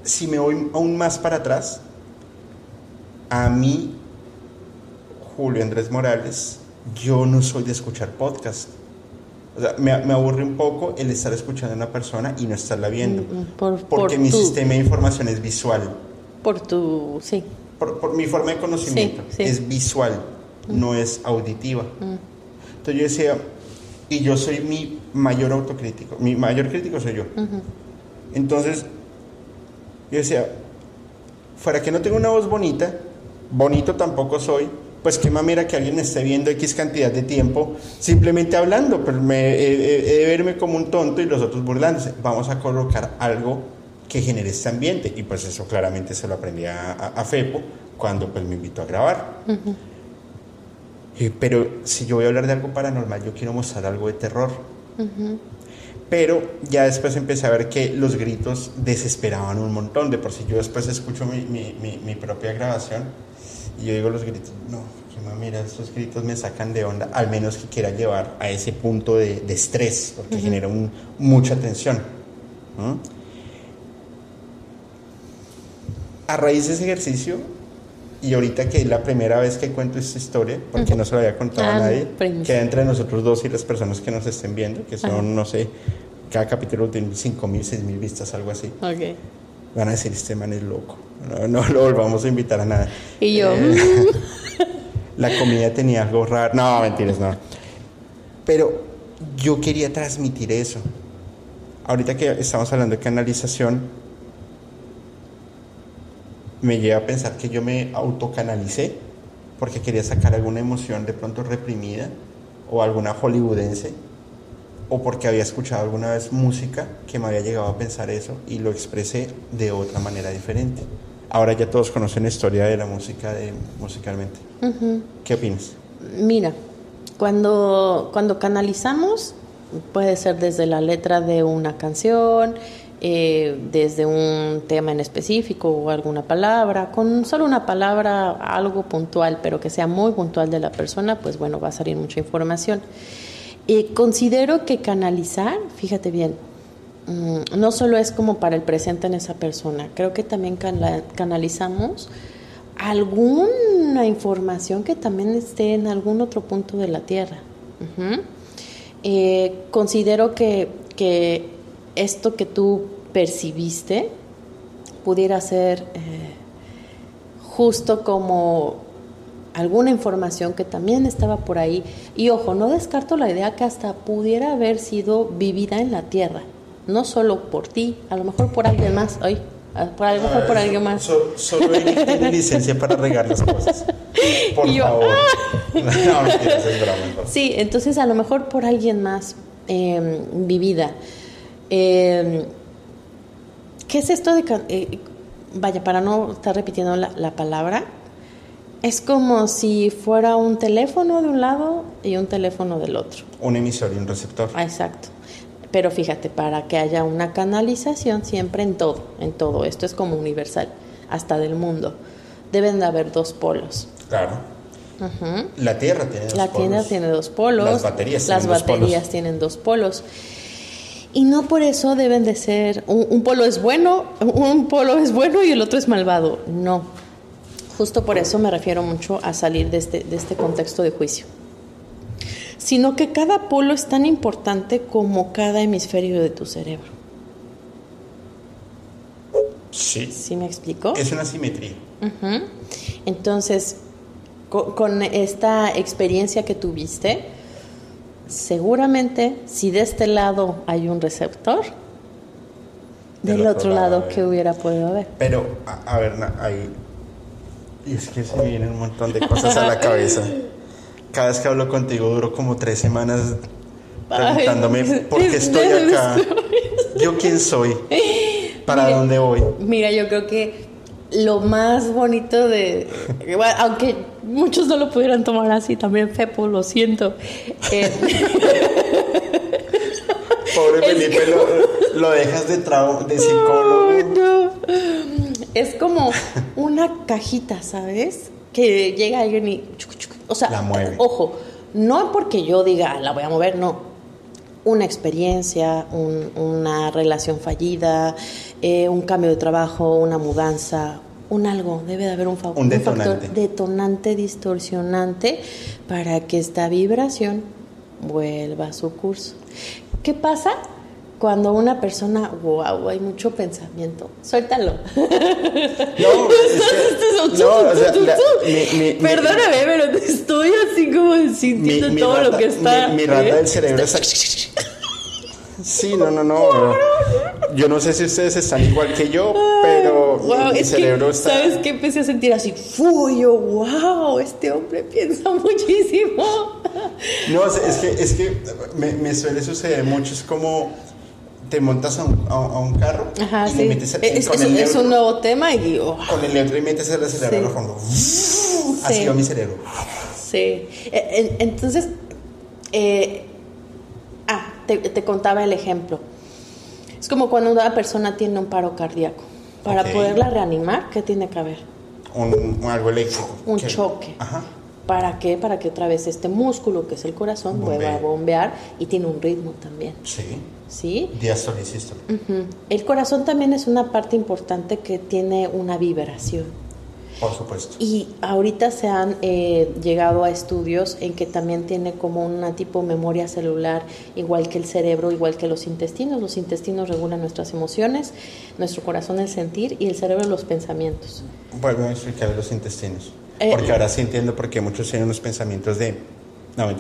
si me voy aún más para atrás, a mí, Julio Andrés Morales, yo no soy de escuchar podcast o sea, me, me, aburre un poco el estar escuchando a una persona y no estarla viendo. Mm, mm, porque mi sistema de información es visual. Por tu, sí. Por, mi forma de conocimiento. Es visual, mm. no es auditiva. Entonces yo decía, y yo soy mi mayor autocrítico. Mi mayor crítico soy yo. Entonces, yo decía, fuera que no tengo una voz bonita, bonito tampoco soy, pues qué mamera que alguien esté viendo X cantidad de tiempo simplemente hablando, pero me, he, de verme como un tonto y los otros burlándose. Vamos a colocar algo que genere este ambiente y pues eso claramente se lo aprendí a, Fepo cuando pues me invitó a grabar. pero si yo voy a hablar de algo paranormal, yo quiero mostrar algo de terror. Pero ya después empecé a ver que los gritos desesperaban un montón. De por si yo después escucho mi, mi, mi propia grabación y yo digo los gritos, no, mira, esos gritos me sacan de onda, al menos que quiera llevar a ese punto de, estrés, porque genera mucha tensión. A raíz de ese ejercicio, y ahorita que es la primera vez que cuento esta historia, porque no se lo había contado a ah, nadie, queda entre nosotros dos y las personas que nos estén viendo, que son, no sé, cada capítulo tiene 5.000, mil, mil vistas, algo así. Okay. Van a decir, este man es loco. No, lo volvamos a invitar a nada. Y yo. Eh, la comida tenía algo raro. No, mentiras, no. Pero yo quería transmitir eso. Ahorita que estamos hablando de canalización, me lleva a pensar que yo me autocanalicé porque quería sacar alguna emoción de pronto reprimida o alguna hollywoodense o porque había escuchado alguna vez música que me había llegado a pensar eso y lo expresé de otra manera diferente. Ahora ya todos conocen la historia de la música de, musicalmente. ¿Qué opinas? Mira, cuando, cuando canalizamos, puede ser desde la letra de una canción, eh, desde un tema en específico o alguna palabra, con solo una palabra, algo puntual, pero que sea muy puntual de la persona, pues bueno, va a salir mucha información. Eh, considero que canalizar, fíjate bien, mm, no solo es como para el presente en esa persona, creo que también canalizamos alguna información que también esté en algún otro punto de la Tierra. Eh, considero que, que, esto que tú percibiste pudiera ser eh, justo como alguna información que también estaba por ahí. Y ojo, no descarto la idea que hasta pudiera haber sido vivida en la tierra, no solo por ti, a lo mejor por alguien más. Ay, por, a lo mejor por alguien más. solo él tiene licencia para regar las cosas. Por favor. Sí, entonces a lo mejor por alguien más eh, vivida. Eh, ¿Qué es esto de... Eh, vaya, para no estar repitiendo la, la, palabra, es como si fuera un teléfono de un lado y un teléfono del otro. Un emisor y un receptor. Ah, exacto. Pero fíjate, para que haya una canalización siempre en todo, en todo, esto es como universal, hasta del mundo, deben de haber dos polos. Claro. La Tierra tiene dos la polos. Tierra tiene dos polos. Las baterías, las tienen, baterías dos polos. tienen dos polos. Y no por eso deben de ser, un, un, polo es bueno, un polo es bueno y el otro es malvado. No. Justo por eso me refiero mucho a salir de este, de este contexto de juicio. Sino que cada polo es tan importante como cada hemisferio de tu cerebro. Sí. ¿Sí me explico? Es una simetría. Uh -huh. Entonces, con, con esta experiencia que tuviste, seguramente si de este lado hay un receptor, del, del otro, otro, lado, lado ¿qué hubiera podido haber? Pero, a, a ver, ahí. Y es que se me vienen un montón de cosas a la cabeza. Cada vez que hablo contigo duro como tres semanas preguntándome Ay, por qué estoy acá. ¿Yo quién soy? ¿Para mira, dónde voy? Mira, yo creo que lo más bonito de. aunque muchos no lo pudieran tomar así, también Fepo, lo siento. Eh, Pobre Felipe, que... lo, lo, dejas de, de psicólogo. No, no. Es como una cajita, ¿sabes? Que llega alguien y. O sea, la mueve. ojo, no porque yo diga la voy a mover, no. Una experiencia, un, una relación fallida, eh, un cambio de trabajo, una mudanza, un algo, debe de haber un, un, detonante. un, factor detonante, distorsionante, para que esta vibración vuelva a su curso. ¿Qué pasa? Cuando una persona, wow, hay mucho pensamiento, suéltalo. No, es que, no, o sea, la, mi, mi, Perdóname, mi, pero estoy así como sintiendo todo rata, lo que está. Mi, rata ¿eh? del cerebro está. Sí, no, no, no. Yo no sé si ustedes están igual que yo, pero wow, mi es cerebro que, está. ¿Sabes qué? Empecé a sentir así, yo, wow, este hombre piensa muchísimo. No, es que, es que me, me suele suceder mucho, es como te montas a un, a, a un carro Ajá, y sí. le metes es, con es, el un nuevo tema y oh, con el neutro y metes el acelerador Sí. Así Sí. va mi cerebro. sí. Eh, en- Entonces, eh, ah, te, te contaba el ejemplo. Es como cuando una persona tiene un paro cardíaco. Para poderla reanimar, ¿qué tiene que haber? Un, un algo eléctrico. Un que- choque. Ajá. ¿Para qué? Para que otra vez este músculo, que es el corazón, vuelva a bombear y tiene un ritmo también. Sí. ¿Sí? Diástole y sístole. Ujú. El corazón también es una parte importante que tiene una vibración. Por supuesto. Y ahorita se han eh, llegado a estudios en que también tiene como una tipo memoria celular, igual que el cerebro, igual que los intestinos. Los intestinos regulan nuestras emociones, nuestro corazón el sentir y el cerebro los pensamientos. Vuelvo a explicar los intestinos. Eh, Porque ahora sí entiendo por qué muchos tienen unos pensamientos de. No.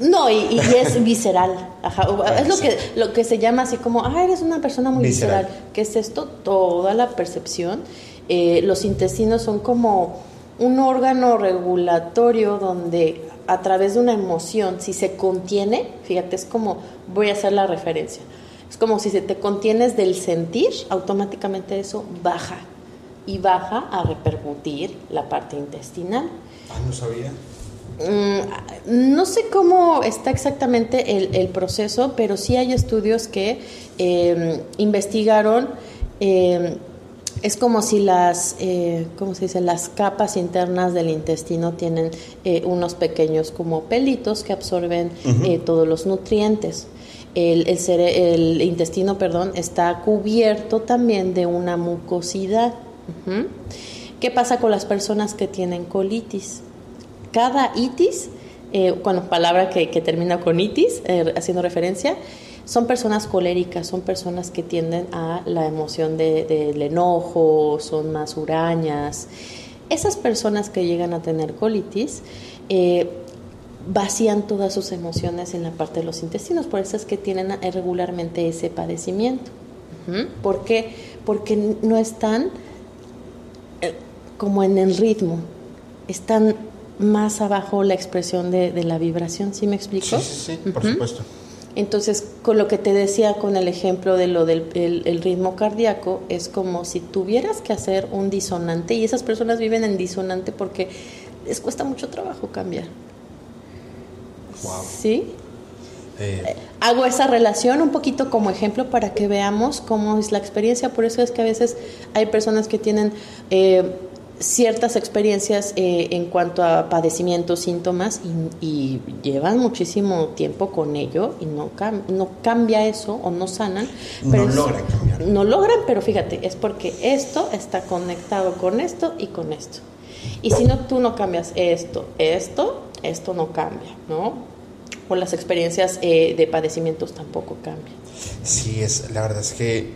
No, y, y es visceral. Ajá. Es lo que, lo que se llama así como, ah, eres una persona muy Visceral. visceral. ¿Qué es esto? Toda la percepción. Eh, los intestinos son como un órgano regulatorio donde a través de una emoción, si se contiene, fíjate, es como, voy a hacer la referencia, es como si se te contienes del sentir, automáticamente eso baja y baja a repercutir la parte intestinal. Ah, no sabía. Mm, no sé cómo está exactamente el, el proceso, pero sí hay estudios que eh, investigaron. eh, es como si las, eh, ¿cómo se dice? Las capas internas del intestino tienen eh, unos pequeños como pelitos que absorben eh, todos los nutrientes. El, el intestino, perdón, está cubierto también de una mucosidad. ¿Qué pasa con las personas que tienen colitis? Cada itis, eh, bueno, palabra que, termina con itis, eh, haciendo referencia, son personas coléricas, son personas que tienden a la emoción de- del enojo, son más hurañas. Esas personas que llegan a tener colitis eh, vacían todas sus emociones en la parte de los intestinos, por eso es que tienen regularmente ese padecimiento. ¿Por qué? Porque no están como en el ritmo, están más abajo la expresión de, de la vibración, ¿sí me explico? Sí, sí, sí, por supuesto. Entonces, con lo que te decía con el ejemplo de lo del el, ritmo cardíaco, es como si tuvieras que hacer un disonante y esas personas viven en disonante porque les cuesta mucho trabajo cambiar. Wow. ¿Sí? Eh. Hago esa relación un poquito como ejemplo para que veamos cómo es la experiencia. Por eso es que a veces hay personas que tienen eh, ciertas experiencias eh, en cuanto a padecimientos, síntomas y, llevan muchísimo tiempo con ello y no, no cambia eso o no sanan. Pero no logran cambiar. No logran, pero fíjate, es porque esto está conectado con esto y con esto. Y si no, tú no cambias esto, esto, esto no cambia, ¿no? O las experiencias eh, de padecimientos tampoco cambian. Sí, es, la verdad es que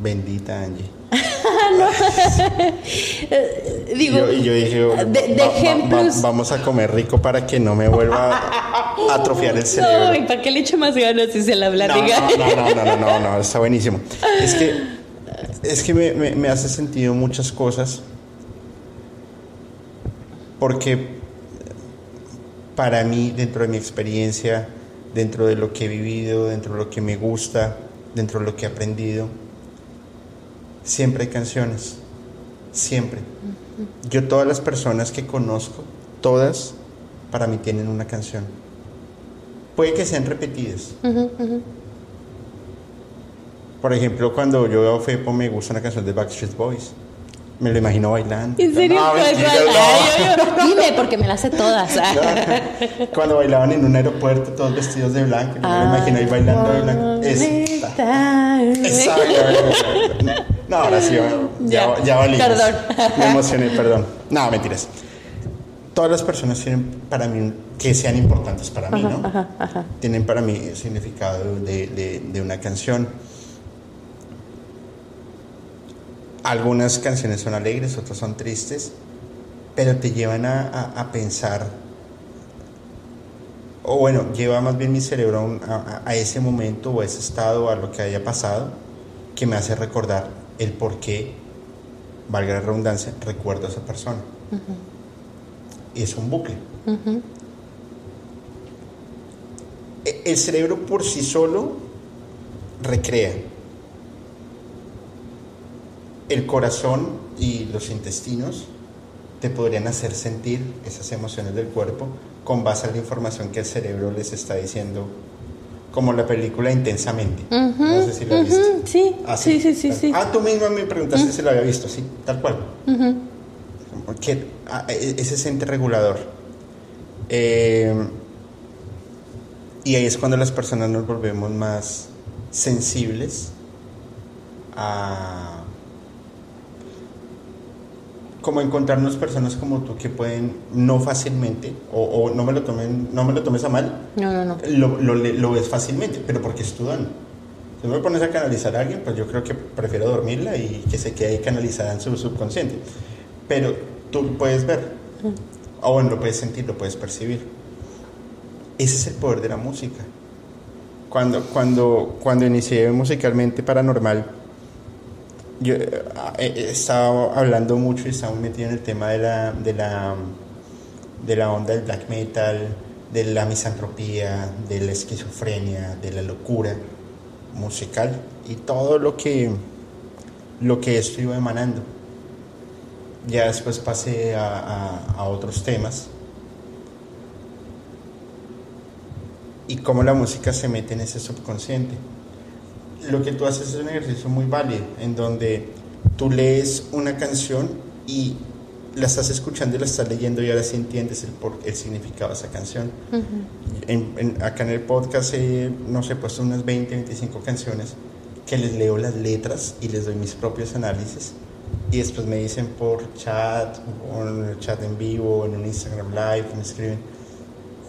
bendita Angie Digo, yo, dije, de, ejemplos. vamos a comer rico para que no me vuelva a atrofiar el cerebro. No, ¿y para qué le eche más ganas si se la platica? No, no, no, no, no, no, está buenísimo. Es que, es que me, me, me hace sentido muchas cosas. Porque para mí, dentro de mi experiencia, dentro de lo que he vivido, dentro de lo que me gusta, dentro de lo que he aprendido, siempre hay canciones, siempre. Yo todas las personas que conozco, todas para mí tienen una canción. Puede que sean repetidas. Por ejemplo, cuando yo veo Fepo me gusta una canción de Backstreet Boys. Me lo imagino bailando. ¿En serio? Dime, porque me las sé todas. Cuando bailaban en un aeropuerto, todos vestidos de blanco, me lo imagino ahí bailando de blanco. Esa. No, ahora sí, ya, ya, valí. Perdón. Me emocioné, perdón. No, mentiras. Todas las personas tienen para mí, que sean importantes para mí, ¿no? Tienen para mí el significado de, de, una canción. Algunas canciones son alegres, otras son tristes, pero te llevan a, a, pensar, o bueno, lleva más bien mi cerebro a, a, ese momento o a ese estado, a lo que haya pasado, que me hace recordar el por qué, valga la redundancia, recuerdo a esa persona. Y es un bucle. E, el cerebro por sí solo recrea. El corazón y los intestinos te podrían hacer sentir esas emociones del cuerpo con base a la información que el cerebro les está diciendo como la película Intensamente. no sé si la has Sí, ah, sí, sí, sí, sí, Ah, tú misma me preguntaste si la había visto, sí, tal cual. Porque ah, e, ese es ente regulador. Eh, y ahí es cuando las personas nos volvemos más sensibles a como encontrarnos personas como tú que pueden no fácilmente, o, no, me lo tomen, no me lo tomes a mal, no, no, no. Lo, lo, lo, ves fácilmente, pero porque es tu don. Si me pones a canalizar a alguien, pues yo creo que prefiero dormirla y que se quede ahí canalizada en su subconsciente. Pero tú puedes ver, o bueno, lo puedes sentir, lo puedes percibir. Ese es el poder de la música. Cuando, cuando, cuando inicié musicalmente paranormal, yo eh, he estado hablando mucho y estaba metido en el tema de la, de la, de la onda del black metal, de la misantropía, de la esquizofrenia, de la locura musical y todo lo que, lo que esto iba emanando. Ya después pasé a, a otros temas y cómo la música se mete en ese subconsciente lo que tú haces es un ejercicio muy válido, en donde tú lees una canción y la estás escuchando y la estás leyendo y ahora sí entiendes el, por, el significado de esa canción. acá en el podcast, no sé, he puesto unas 20, 25 canciones que les leo las letras y les doy mis propios análisis y después me dicen por chat o en el chat en vivo en un Instagram live me escriben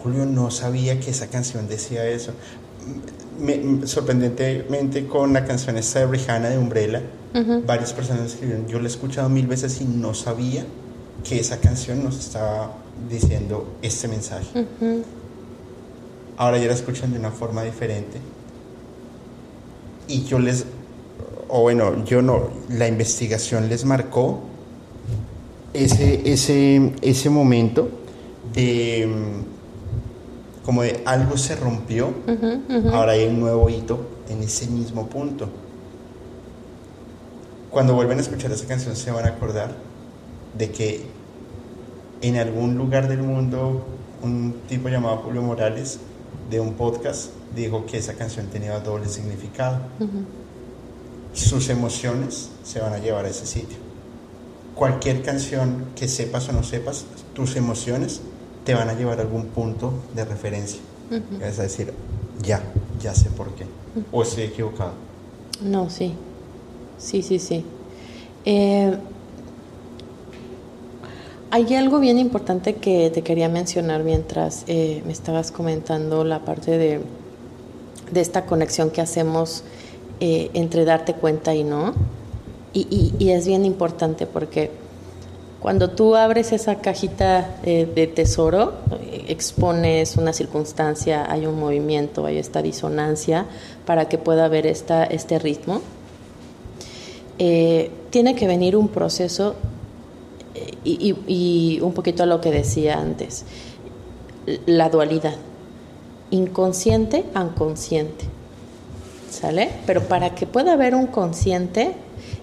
Julio no sabía que esa canción decía eso sorprendentemente con la canción esta de Rihanna de Umbrella, varias personas escribieron, yo la he escuchado mil veces y no sabía que esa canción nos estaba diciendo este mensaje. Ahora ya la escuchan de una forma diferente. Y yo les, o bueno, yo no, la investigación les marcó ese, ese, ese momento de como de algo se rompió, ahora hay un nuevo hito en ese mismo punto. Cuando vuelven a escuchar esa canción se van a acordar de que en algún lugar del mundo un tipo llamado Julio Morales de un podcast dijo que esa canción tenía doble significado. Sus emociones se van a llevar a ese sitio. Cualquier canción que sepas o no sepas, tus emociones te van a llevar a algún punto de referencia. Es decir, ya, ya sé por qué. ¿O estoy equivocado? No, sí. Sí, sí, sí. Eh, hay algo bien importante que te quería mencionar mientras eh, me estabas comentando la parte de, de esta conexión que hacemos eh, entre darte cuenta y no. Y, y, es bien importante porque cuando tú abres esa cajita eh, de tesoro, expones una circunstancia, hay un movimiento, hay esta disonancia para que pueda haber esta, este ritmo. tiene que venir un proceso y, un poquito a lo que decía antes, la dualidad, inconsciente a inconsciente, ¿sale? Pero para que pueda haber un consciente,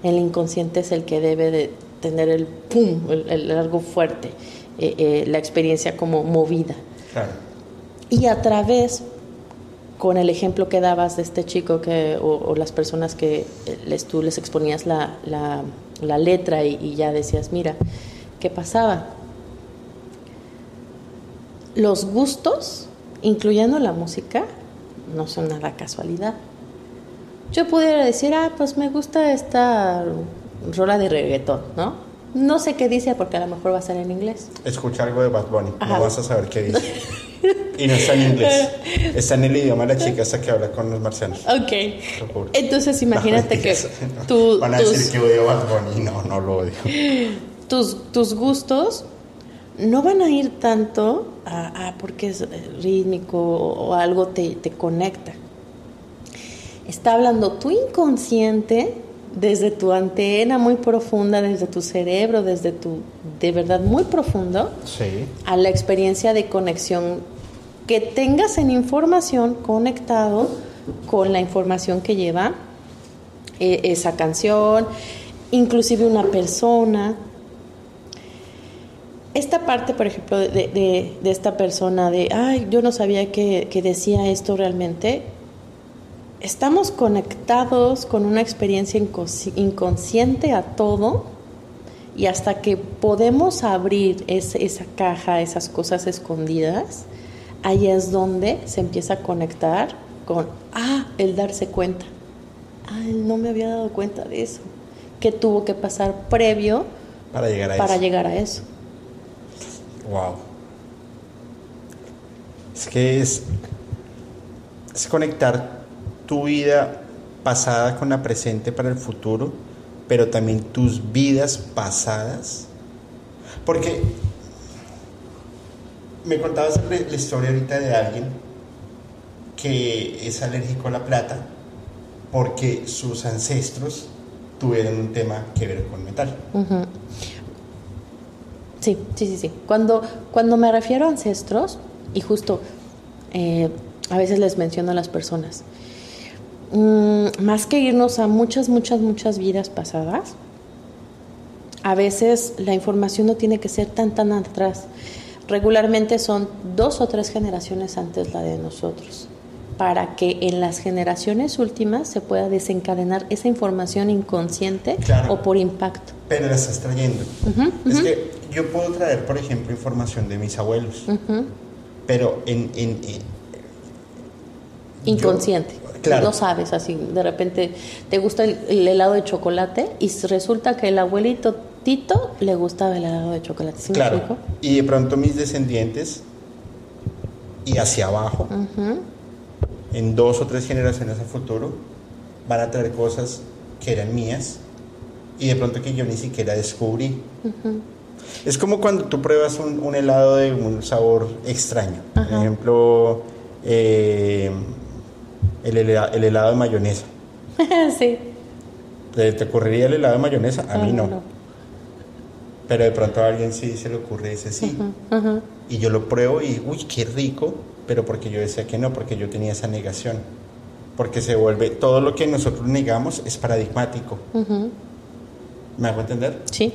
el inconsciente es el que debe de tener el pum, el, algo fuerte, eh, eh, la experiencia como movida. Y a través, con el ejemplo que dabas de este chico que, o, las personas que les, tú les exponías la, la, letra y ya decías, mira, ¿Qué pasaba? Los gustos, incluyendo la música, no son nada casualidad. Yo pudiera decir, ah, pues me gusta esta rola de reggaetón, ¿no? No sé qué dice porque a lo mejor va a ser en inglés. Escucha algo de Bad Bunny, no vas a saber qué dice. y no está en inglés. Está en el idioma de la chica hasta que habla con los marcianos. Ok. Entonces imagínate que tú... Van a decir que odio Bad Bunny. No, no lo odio tus, gustos no van a ir tanto a, porque es rítmico o, algo te, te, conecta. Está hablando tu inconsciente desde tu antena muy profunda, desde tu cerebro, desde tu, de verdad muy profundo, a la experiencia de conexión que tengas en información conectado con la información que lleva eh, esa canción, inclusive una persona, esta parte, por ejemplo, de, esta persona de, ay, yo no sabía que, decía esto realmente, estamos conectados con una experiencia inconsciente a todo y hasta que podemos abrir esa caja, esas cosas escondidas, ahí es donde se empieza a conectar con, ah, el darse cuenta. Ah, no me había dado cuenta de eso. ¿Qué tuvo que pasar previo para llegar a para Llegar a eso? Wow. Es que es, es conectar tu vida pasada con la presente para el futuro, pero también tus vidas pasadas. Porque me contabas la historia ahorita de alguien que es alérgico a la plata porque sus ancestros tuvieron un tema que ver con metal. Sí, sí, sí, sí. Cuando, cuando me refiero a ancestros, y justo eh, a veces les menciono a las personas, mm, más que irnos a muchas, muchas, muchas vidas pasadas, a veces la información no tiene que ser tan, tan atrás. Regularmente son dos o tres generaciones antes la de nosotros para que en las generaciones últimas se pueda desencadenar esa información inconsciente o por impacto. Pero la estás trayendo. Es que yo puedo traer, por ejemplo, información de mis abuelos, pero en... Inconsciente. Claro. No sabes, así, de repente te gusta el, helado de chocolate y resulta que el abuelito Tito le gustaba el helado de chocolate. claro. y de pronto mis descendientes y hacia abajo en dos o tres generaciones a futuro van a traer cosas que eran mías y de pronto que yo ni siquiera descubrí. Es como cuando tú pruebas un, helado de un sabor extraño. Por ejemplo, eh, el, helado, de mayonesa. sí. ¿Te, ocurriría el helado de mayonesa? A mí no. Pero de pronto a alguien sí se le ocurre ese sí. Y yo lo pruebo y, uy, qué rico, pero porque yo decía que no, porque yo tenía esa negación. Porque se vuelve, todo lo que nosotros negamos es paradigmático. ¿Me hago entender? Sí.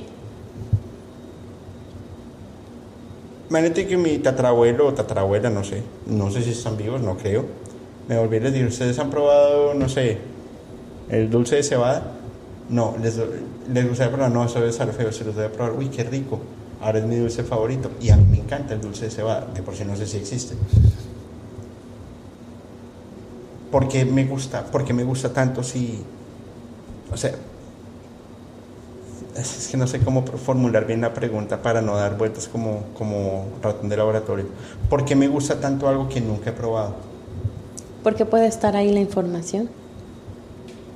Imagínate que mi tatarabuelo o tatarabuela, no sé, no sé si están vivos, no creo, me volví a decir, ¿ustedes han probado, no sé, el dulce de cebada? No, les, les gustaría probar, no, eso debe estar feo, se los debe probar, uy, qué rico, ahora es mi dulce favorito, y a mí me encanta el dulce de cebada, de por sí no sé si existe. ¿Por qué me gusta? ¿Por qué me gusta tanto si, o sea, es que no sé cómo formular bien la pregunta para no dar vueltas como, como ratón de laboratorio. ¿Por qué me gusta tanto algo que nunca he probado? Porque puede estar ahí la información.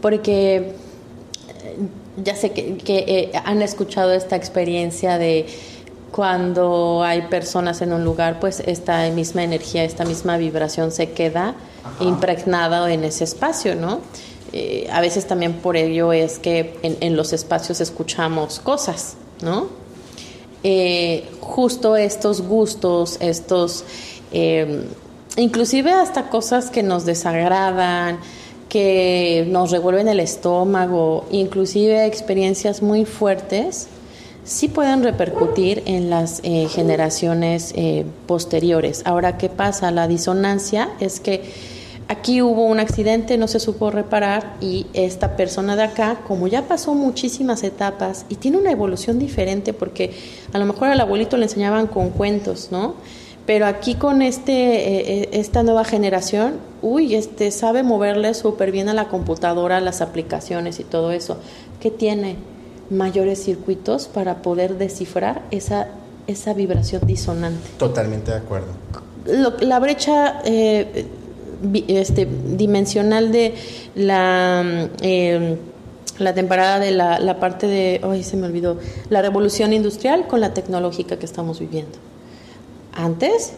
Porque eh, ya sé que, eh, han escuchado esta experiencia de cuando hay personas en un lugar, pues esta misma energía, esta misma vibración se queda impregnada en ese espacio, ¿no? Eh, a veces también por ello es que en, los espacios escuchamos cosas, ¿no? Eh, justo estos gustos, estos, em, inclusive hasta cosas que nos desagradan, que nos revuelven el estómago, inclusive experiencias muy fuertes, sí pueden repercutir en las eh, generaciones posteriores. Ahora, ¿qué pasa? La disonancia es que aquí hubo un accidente, no se supo reparar y esta persona de acá, como ya pasó muchísimas etapas y tiene una evolución diferente porque a lo mejor al abuelito le enseñaban con cuentos, ¿no? Pero aquí con este, eh, eh, esta nueva generación, uy, este sabe moverle súper bien a la computadora, las aplicaciones y todo eso. ¿Qué tiene? Mayores circuitos para poder descifrar esa, esa vibración disonante. Totalmente de acuerdo. la brecha eh, este, dimensional de la, eh, la temporada de la, la, parte de, ay, se me olvidó, la revolución industrial con la tecnológica que estamos viviendo. Antes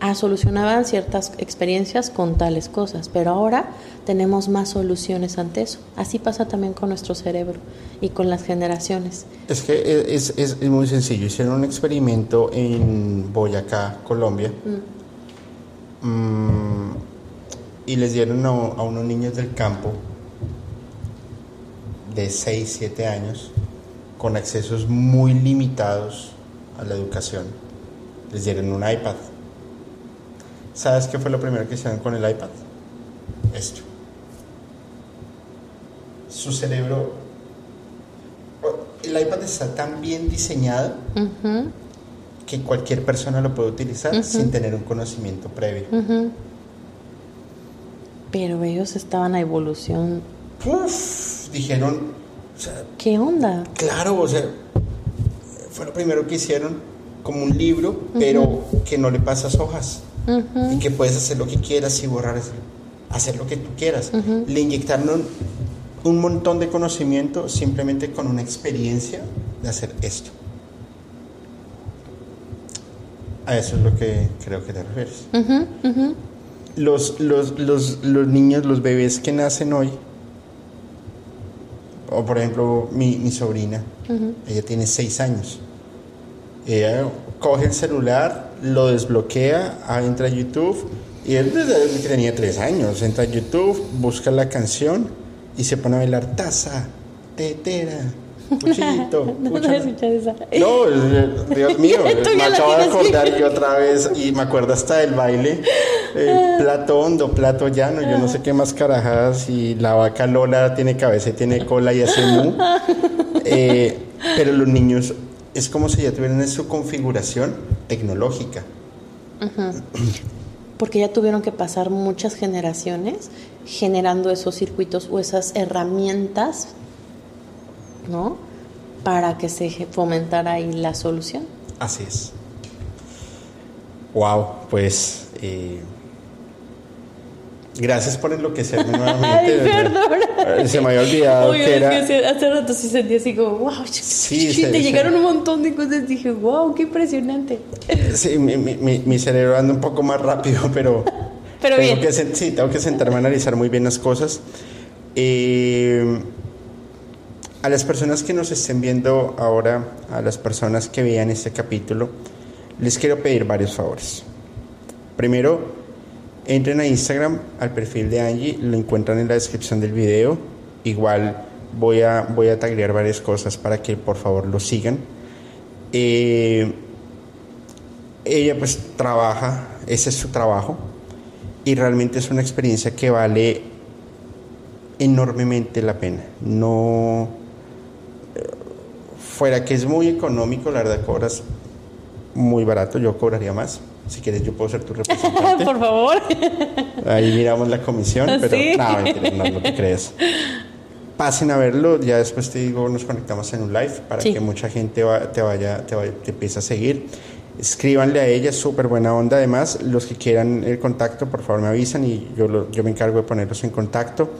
ah, solucionaban ciertas experiencias con tales cosas, pero ahora tenemos más soluciones ante eso. Así pasa también con nuestro cerebro y con las generaciones. Es que es, es, muy sencillo. Hicieron un experimento en Boyacá, Colombia. Mm. Mm, y les dieron a, unos niños del campo de 6, 7 años con accesos muy limitados a la educación. Les dieron un iPad. ¿Sabes qué fue lo primero que hicieron con el iPad? Esto. Su cerebro... El iPad está tan bien diseñado que cualquier persona lo puede utilizar sin tener un conocimiento previo. Pero ellos estaban a evolución. Uf, dijeron. ¿Qué onda? Claro, o sea, fue lo primero que hicieron, como un libro, pero que no le pasas hojas. Y que puedes hacer lo que quieras y borrar, hacer lo que tú quieras. Le inyectaron un montón de conocimiento simplemente con una experiencia de hacer esto. A eso es lo que creo que te refieres los, los, los, los niños, los bebés que nacen hoy, o por ejemplo mi, mi sobrina, ella tiene seis años. Ella coge el celular, lo desbloquea, ah, entra a YouTube y él desde que tenía tres años entra a YouTube, busca la canción y se pone a bailar taza, tetera, Puchito, no, no, esa. no, Dios mío, me acabo de acordar que otra vez, y me acuerdo hasta del baile, plato hondo, plato llano, yo no sé qué más carajadas, y la vaca Lola tiene cabeza y tiene cola y hace mu. Eh, pero los niños es como si ya tuvieran su configuración tecnológica. Porque ya tuvieron que pasar muchas generaciones generando esos circuitos o esas herramientas ¿no? Para que se fomentara ahí la solución. Así es. Wow, pues eh, gracias por enloquecerme nuevamente. Ay, perdón. Se me había olvidado que era... hace rato sí sentí así como, wow, sí, te llegaron un montón de cosas. Dije, wow, qué impresionante. Sí, mi, mi, mi cerebro anda un poco más rápido, pero... pero bien. Que, sí, tengo que sentarme a analizar muy bien las cosas. Eh, a las personas que nos estén viendo ahora, a las personas que vean este capítulo, les quiero pedir varios favores. Primero, entren a Instagram, al perfil de Angie, lo encuentran en la descripción del video. Igual voy a, voy a tagrear varias cosas para que por favor lo sigan. Eh, ella pues trabaja, ese es su trabajo, y realmente es una experiencia que vale enormemente la pena. No fuera que es muy económico, la verdad cobras muy barato, yo cobraría más. Si quieres, yo puedo ser tu representante. Por favor. Ahí miramos la comisión, pero no, no, te crees. Pasen a verlo, ya después te digo, nos conectamos en un live para que mucha gente te, vaya, te, vaya, te empiece a seguir. Escríbanle a ella, súper buena onda. Además, los que quieran el contacto, por favor me avisan y yo, yo me encargo de ponerlos en contacto.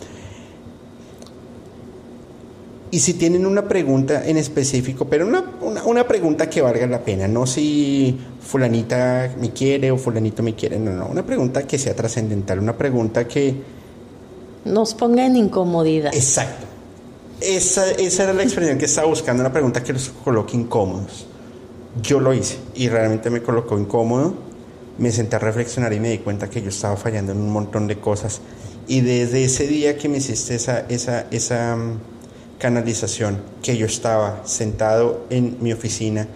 Y si tienen una pregunta en específico, pero una, una, pregunta que valga la pena, no si fulanita me quiere o fulanito me quiere, no, no, una pregunta que sea trascendental, una pregunta que... Nos ponga en incomodidad. Exacto. Esa, esa era la experiencia que estaba buscando, una pregunta que los coloque incómodos. Yo lo hice y realmente me colocó incómodo. Me senté a reflexionar y me di cuenta que yo estaba fallando en un montón de cosas. Y desde ese día que me hiciste esa, esa, esa canalización, que yo estaba sentado en mi oficina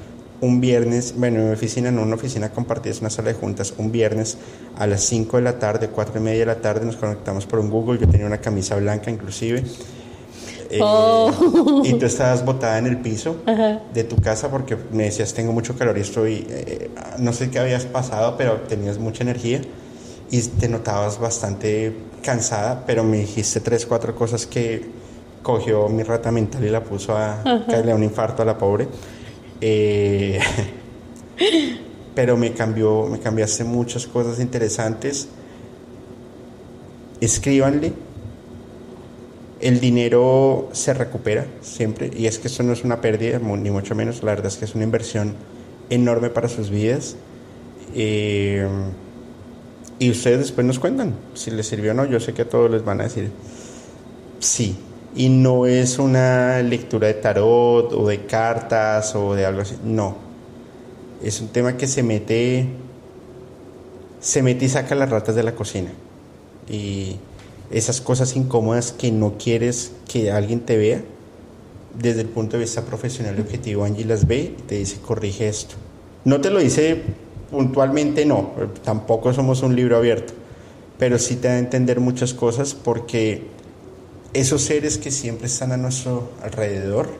un viernes, bueno, en mi oficina, no una oficina compartida, es una sala de juntas, un viernes a las 5 de la tarde, 4 y media de la tarde, nos conectamos por un Google, yo tenía una camisa blanca inclusive. Eh, oh. Y tú estabas botada en el piso de tu casa porque me decías, tengo mucho calor y estoy, eh, no sé qué habías pasado, pero tenías mucha energía y te notabas bastante cansada, pero me dijiste tres, cuatro cosas que cogió mi rata mental y la puso a caerle a un infarto a la pobre. Eh, pero me cambió, me cambiaste muchas cosas interesantes. Escríbanle. El dinero se recupera siempre y es que esto no es una pérdida, ni mucho menos. La verdad es que es una inversión enorme para sus vidas. Eh, y ustedes después nos cuentan si les sirvió o no. Yo sé que a todos les van a decir sí, y no es una lectura de tarot o de cartas o de algo así, no. Es un tema que se mete se mete y saca las ratas de la cocina. Y esas cosas incómodas que no quieres que alguien te vea, desde el punto de vista profesional y objetivo, Angie las ve y te dice, corrige esto. No te lo dice puntualmente, no, tampoco somos un libro abierto, pero sí te da a entender muchas cosas porque esos seres que siempre están a nuestro alrededor,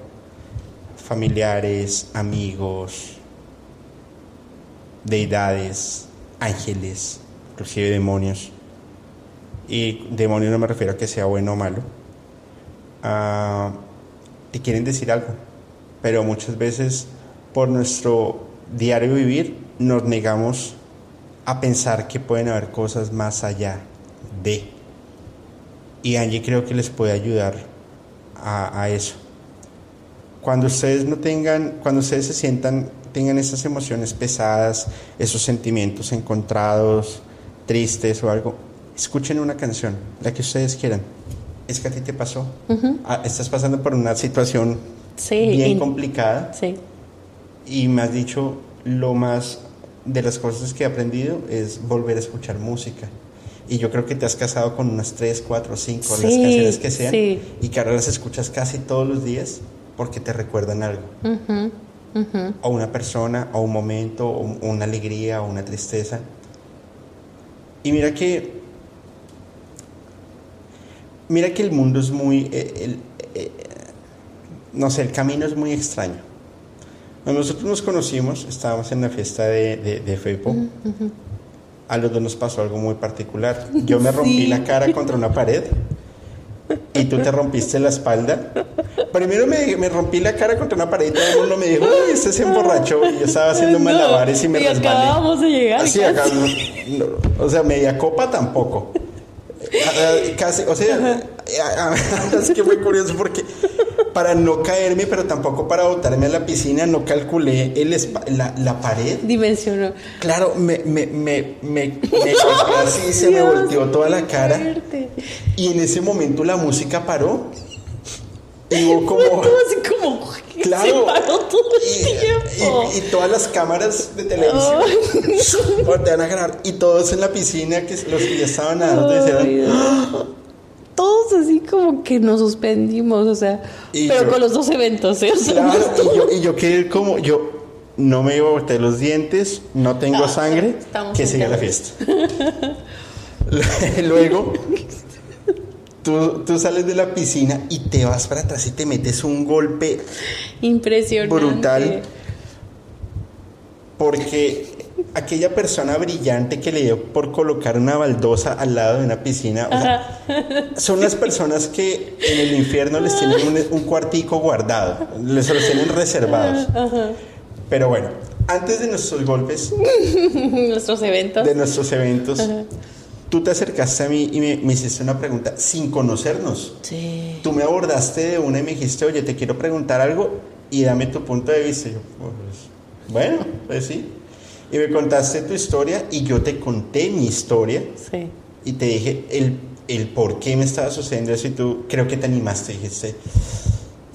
familiares, amigos, deidades, ángeles, inclusive demonios, y demonios no me refiero a que sea bueno o malo, uh, te quieren decir algo, pero muchas veces por nuestro diario vivir nos negamos a pensar que pueden haber cosas más allá de. Y Angie creo que les puede ayudar a, eso. Cuando ustedes no tengan, cuando ustedes se sientan, tengan esas emociones pesadas, esos sentimientos encontrados, tristes o algo, escuchen una canción, la que ustedes quieran. Es que a ti te pasó. Ah, estás pasando por una situación bien complicada. Sí. Y me has dicho lo más de las cosas que he aprendido es volver a escuchar música y yo creo que te has casado con unas 3, 4, 5, las canciones que sean, y que ahora las escuchas casi todos los días porque te recuerdan algo. O una persona, o un momento, o una alegría, o una tristeza. Y mira que, mira que el mundo es muy, eh, eh, no sé, el camino es muy extraño. Cuando nosotros nos conocimos, estábamos en la fiesta de, de, de Facebook a los dos nos pasó algo muy particular. Yo me rompí la cara contra una pared y tú te rompiste la espalda. Primero me, me, rompí la cara contra una pared y todo el mundo me dijo, uy, este se emborrachó. Y yo estaba haciendo malabares y me y resbalé. acabábamos de llegar. Así, acá, o sea, media copa tampoco. Casi, o sea, es que fue curioso porque para no caerme, pero tampoco para botarme a la piscina, no calculé el la, la, pared. Dimensionó. Claro, me, me, me, me, así, se me volteó toda la cara. Y en ese momento la música paró. Y hubo como... Todo así como... Claro. Se paró todo el Y, tiempo. y- y todas las cámaras de televisión te van a grabar. Y todos en la piscina, que los que ya estaban nadando, dijeron, Dios. Todos así como que nos suspendimos, o sea, Y pero yo- con los dos eventos, ¿eh? O sea, Claro, no y yo, y yo quedé como, yo no me boté los dientes, no tengo Ah, sangre, que siga la fiesta. Luego, tú, tú sales de la piscina y te vas para atrás y te metes un golpe Impresionante. brutal. Porque aquella persona brillante que le dio por colocar una baldosa al lado de una piscina, o sea, son las personas que en el infierno les tienen un, un cuartico guardado, les los tienen reservados. Pero bueno, antes de nuestros golpes, Nuestros eventos. de nuestros eventos, tú te acercaste a mí y me, me hiciste una pregunta sin conocernos. Sí. Tú me abordaste de una y me dijiste, oye, te quiero preguntar algo y dame tu punto de vista. Y yo, pues, bueno, pues sí. Y me contaste tu historia y yo te conté mi historia Sí. y te dije el, el por qué me estaba sucediendo eso y tú creo que te animaste. Dijiste,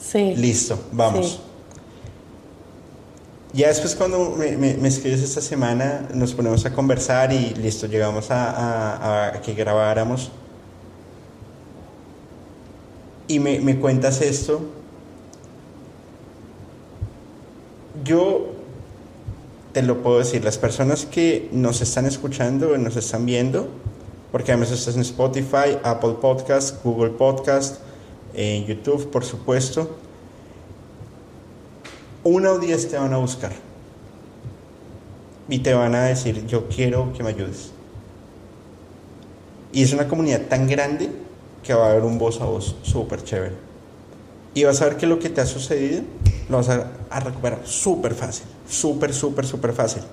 Sí. listo, vamos. Sí. Ya después cuando me, me- me escribes esta semana, nos ponemos a conversar y listo, llegamos a, a- a que grabáramos. Y me, me cuentas esto. Yo te lo puedo decir, las personas que nos están escuchando, nos están viendo, porque además estás en Spotify, Apple Podcast, Google Podcast, en YouTube, por supuesto una o diez te van a buscar y te van a decir, yo quiero que me ayudes. Y es una comunidad tan grande que va a haber un voz a voz súper chévere. Y vas a ver que lo que te ha sucedido lo vas a recuperar súper fácil, súper, súper, súper fácil.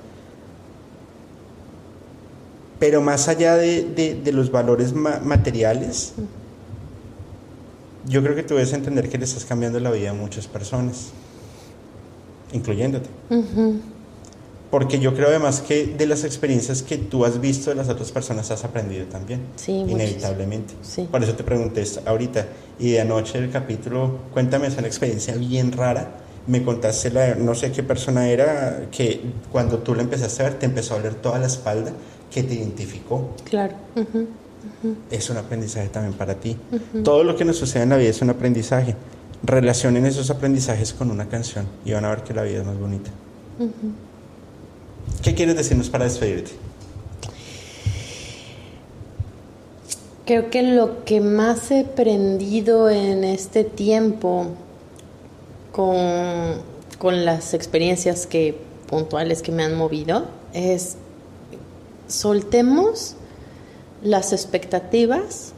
Pero más allá de, de- de los valores ma- materiales, yo creo que tú debes entender que le estás cambiando la vida a muchas personas incluyéndote. Porque yo creo además que de las experiencias que tú has visto de las otras personas has aprendido también, Sí, inevitablemente. Sí. Por eso te pregunté ahorita. Y de anoche el capítulo, cuéntame, es una experiencia bien rara. Me contaste, la, no sé qué persona era, que cuando tú la empezaste a ver te empezó a doler toda la espalda, que te identificó. Claro. Es un aprendizaje también para ti. Todo lo que nos sucede en la vida es un aprendizaje. Relacionen esos aprendizajes con una canción y van a ver que la vida es más bonita. ¿Qué quieres decirnos para despedirte? Creo que lo que más he aprendido en este tiempo con, con las experiencias que puntuales que me han movido es soltemos las expectativas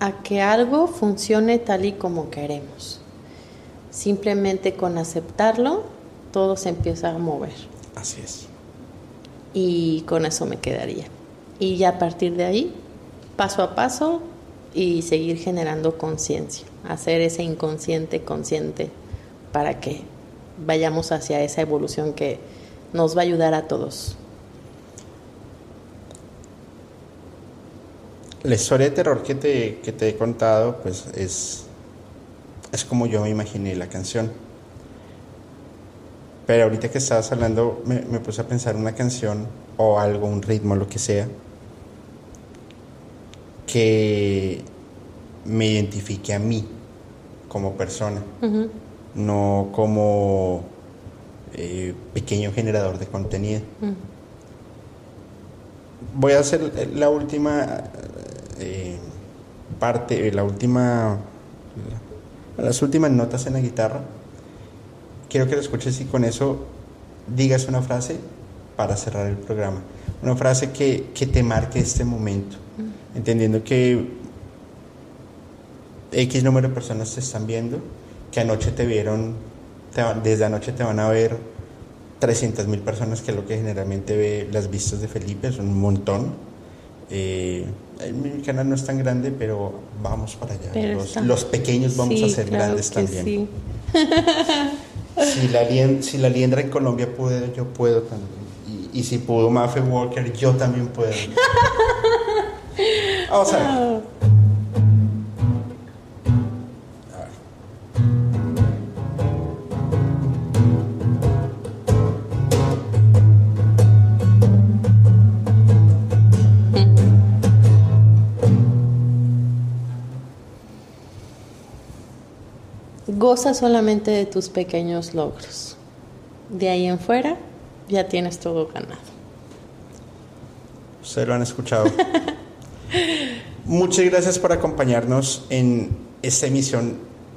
a que algo funcione tal y como queremos. Simplemente con aceptarlo, todo se empieza a mover. Así es. Y con eso me quedaría. Y ya a partir de ahí, paso a paso y seguir generando conciencia. Hacer ese inconsciente consciente para que vayamos hacia esa evolución que nos va a ayudar a todos. La historia de terror que te, que te he contado, pues es, es como yo me imaginé la canción. Pero ahorita que estabas hablando, me, me puse a pensar una canción o algo, un ritmo, lo que sea, que me identifique a mí como persona. No como eh, pequeño generador de contenido. Mm. Voy a hacer la última eh, parte, la última, la- las últimas notas en la guitarra. Quiero que lo escuches y con eso digas una frase para cerrar el programa. Una frase que, que te marque este momento, entendiendo que X número de personas te están viendo, que anoche te vieron, te desde anoche te van a ver 300 mil personas, que es lo que generalmente ve las vistas de Felipe, son un montón. Eh, mi canal no es tan grande, pero vamos para allá. Los, está- los pequeños vamos Sí, a ser claro grandes también. sí. Si, la lien- si la liendra en Colombia puede, yo puedo también. Y, y si pudo Mafe Walker, yo también puedo. Vamos. A ver. Goza solamente de tus pequeños logros. De ahí en fuera ya tienes todo ganado. Ustedes lo han escuchado. Muchas gracias por acompañarnos en esta emisión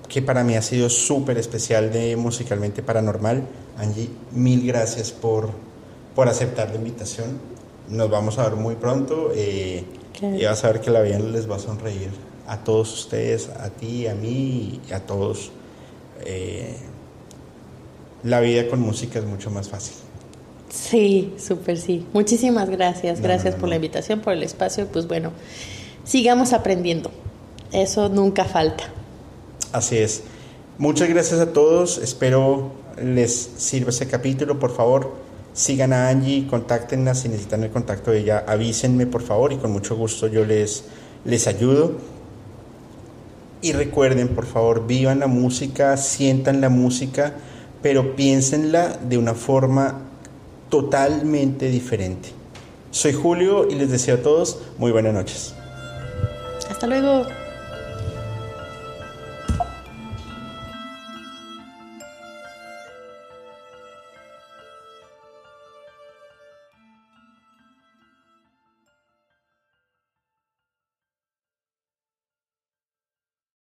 que para mí ha sido súper especial de Musicalmente Paranormal. Angie, mil gracias por, por aceptar la invitación. Nos vamos a ver muy pronto eh, y vas a ver que la vida les va a sonreír a todos ustedes, a ti, a mí y a todos. Eh, la vida con música es mucho más fácil. Sí, súper sí. Muchísimas gracias. gracias por la invitación, por el espacio. Pues bueno, sigamos aprendiendo. Eso nunca falta. Así es. Muchas gracias a todos. Espero les sirva este capítulo. Por favor, sigan a Angie, contáctenla si necesitan el contacto de ella. Avísenme, por favor, y con mucho gusto yo les, les ayudo. Y recuerden, por favor, vivan la música, sientan la música, pero piénsenla de una forma totalmente diferente. Soy Julio y les deseo a todos muy buenas noches. Hasta luego.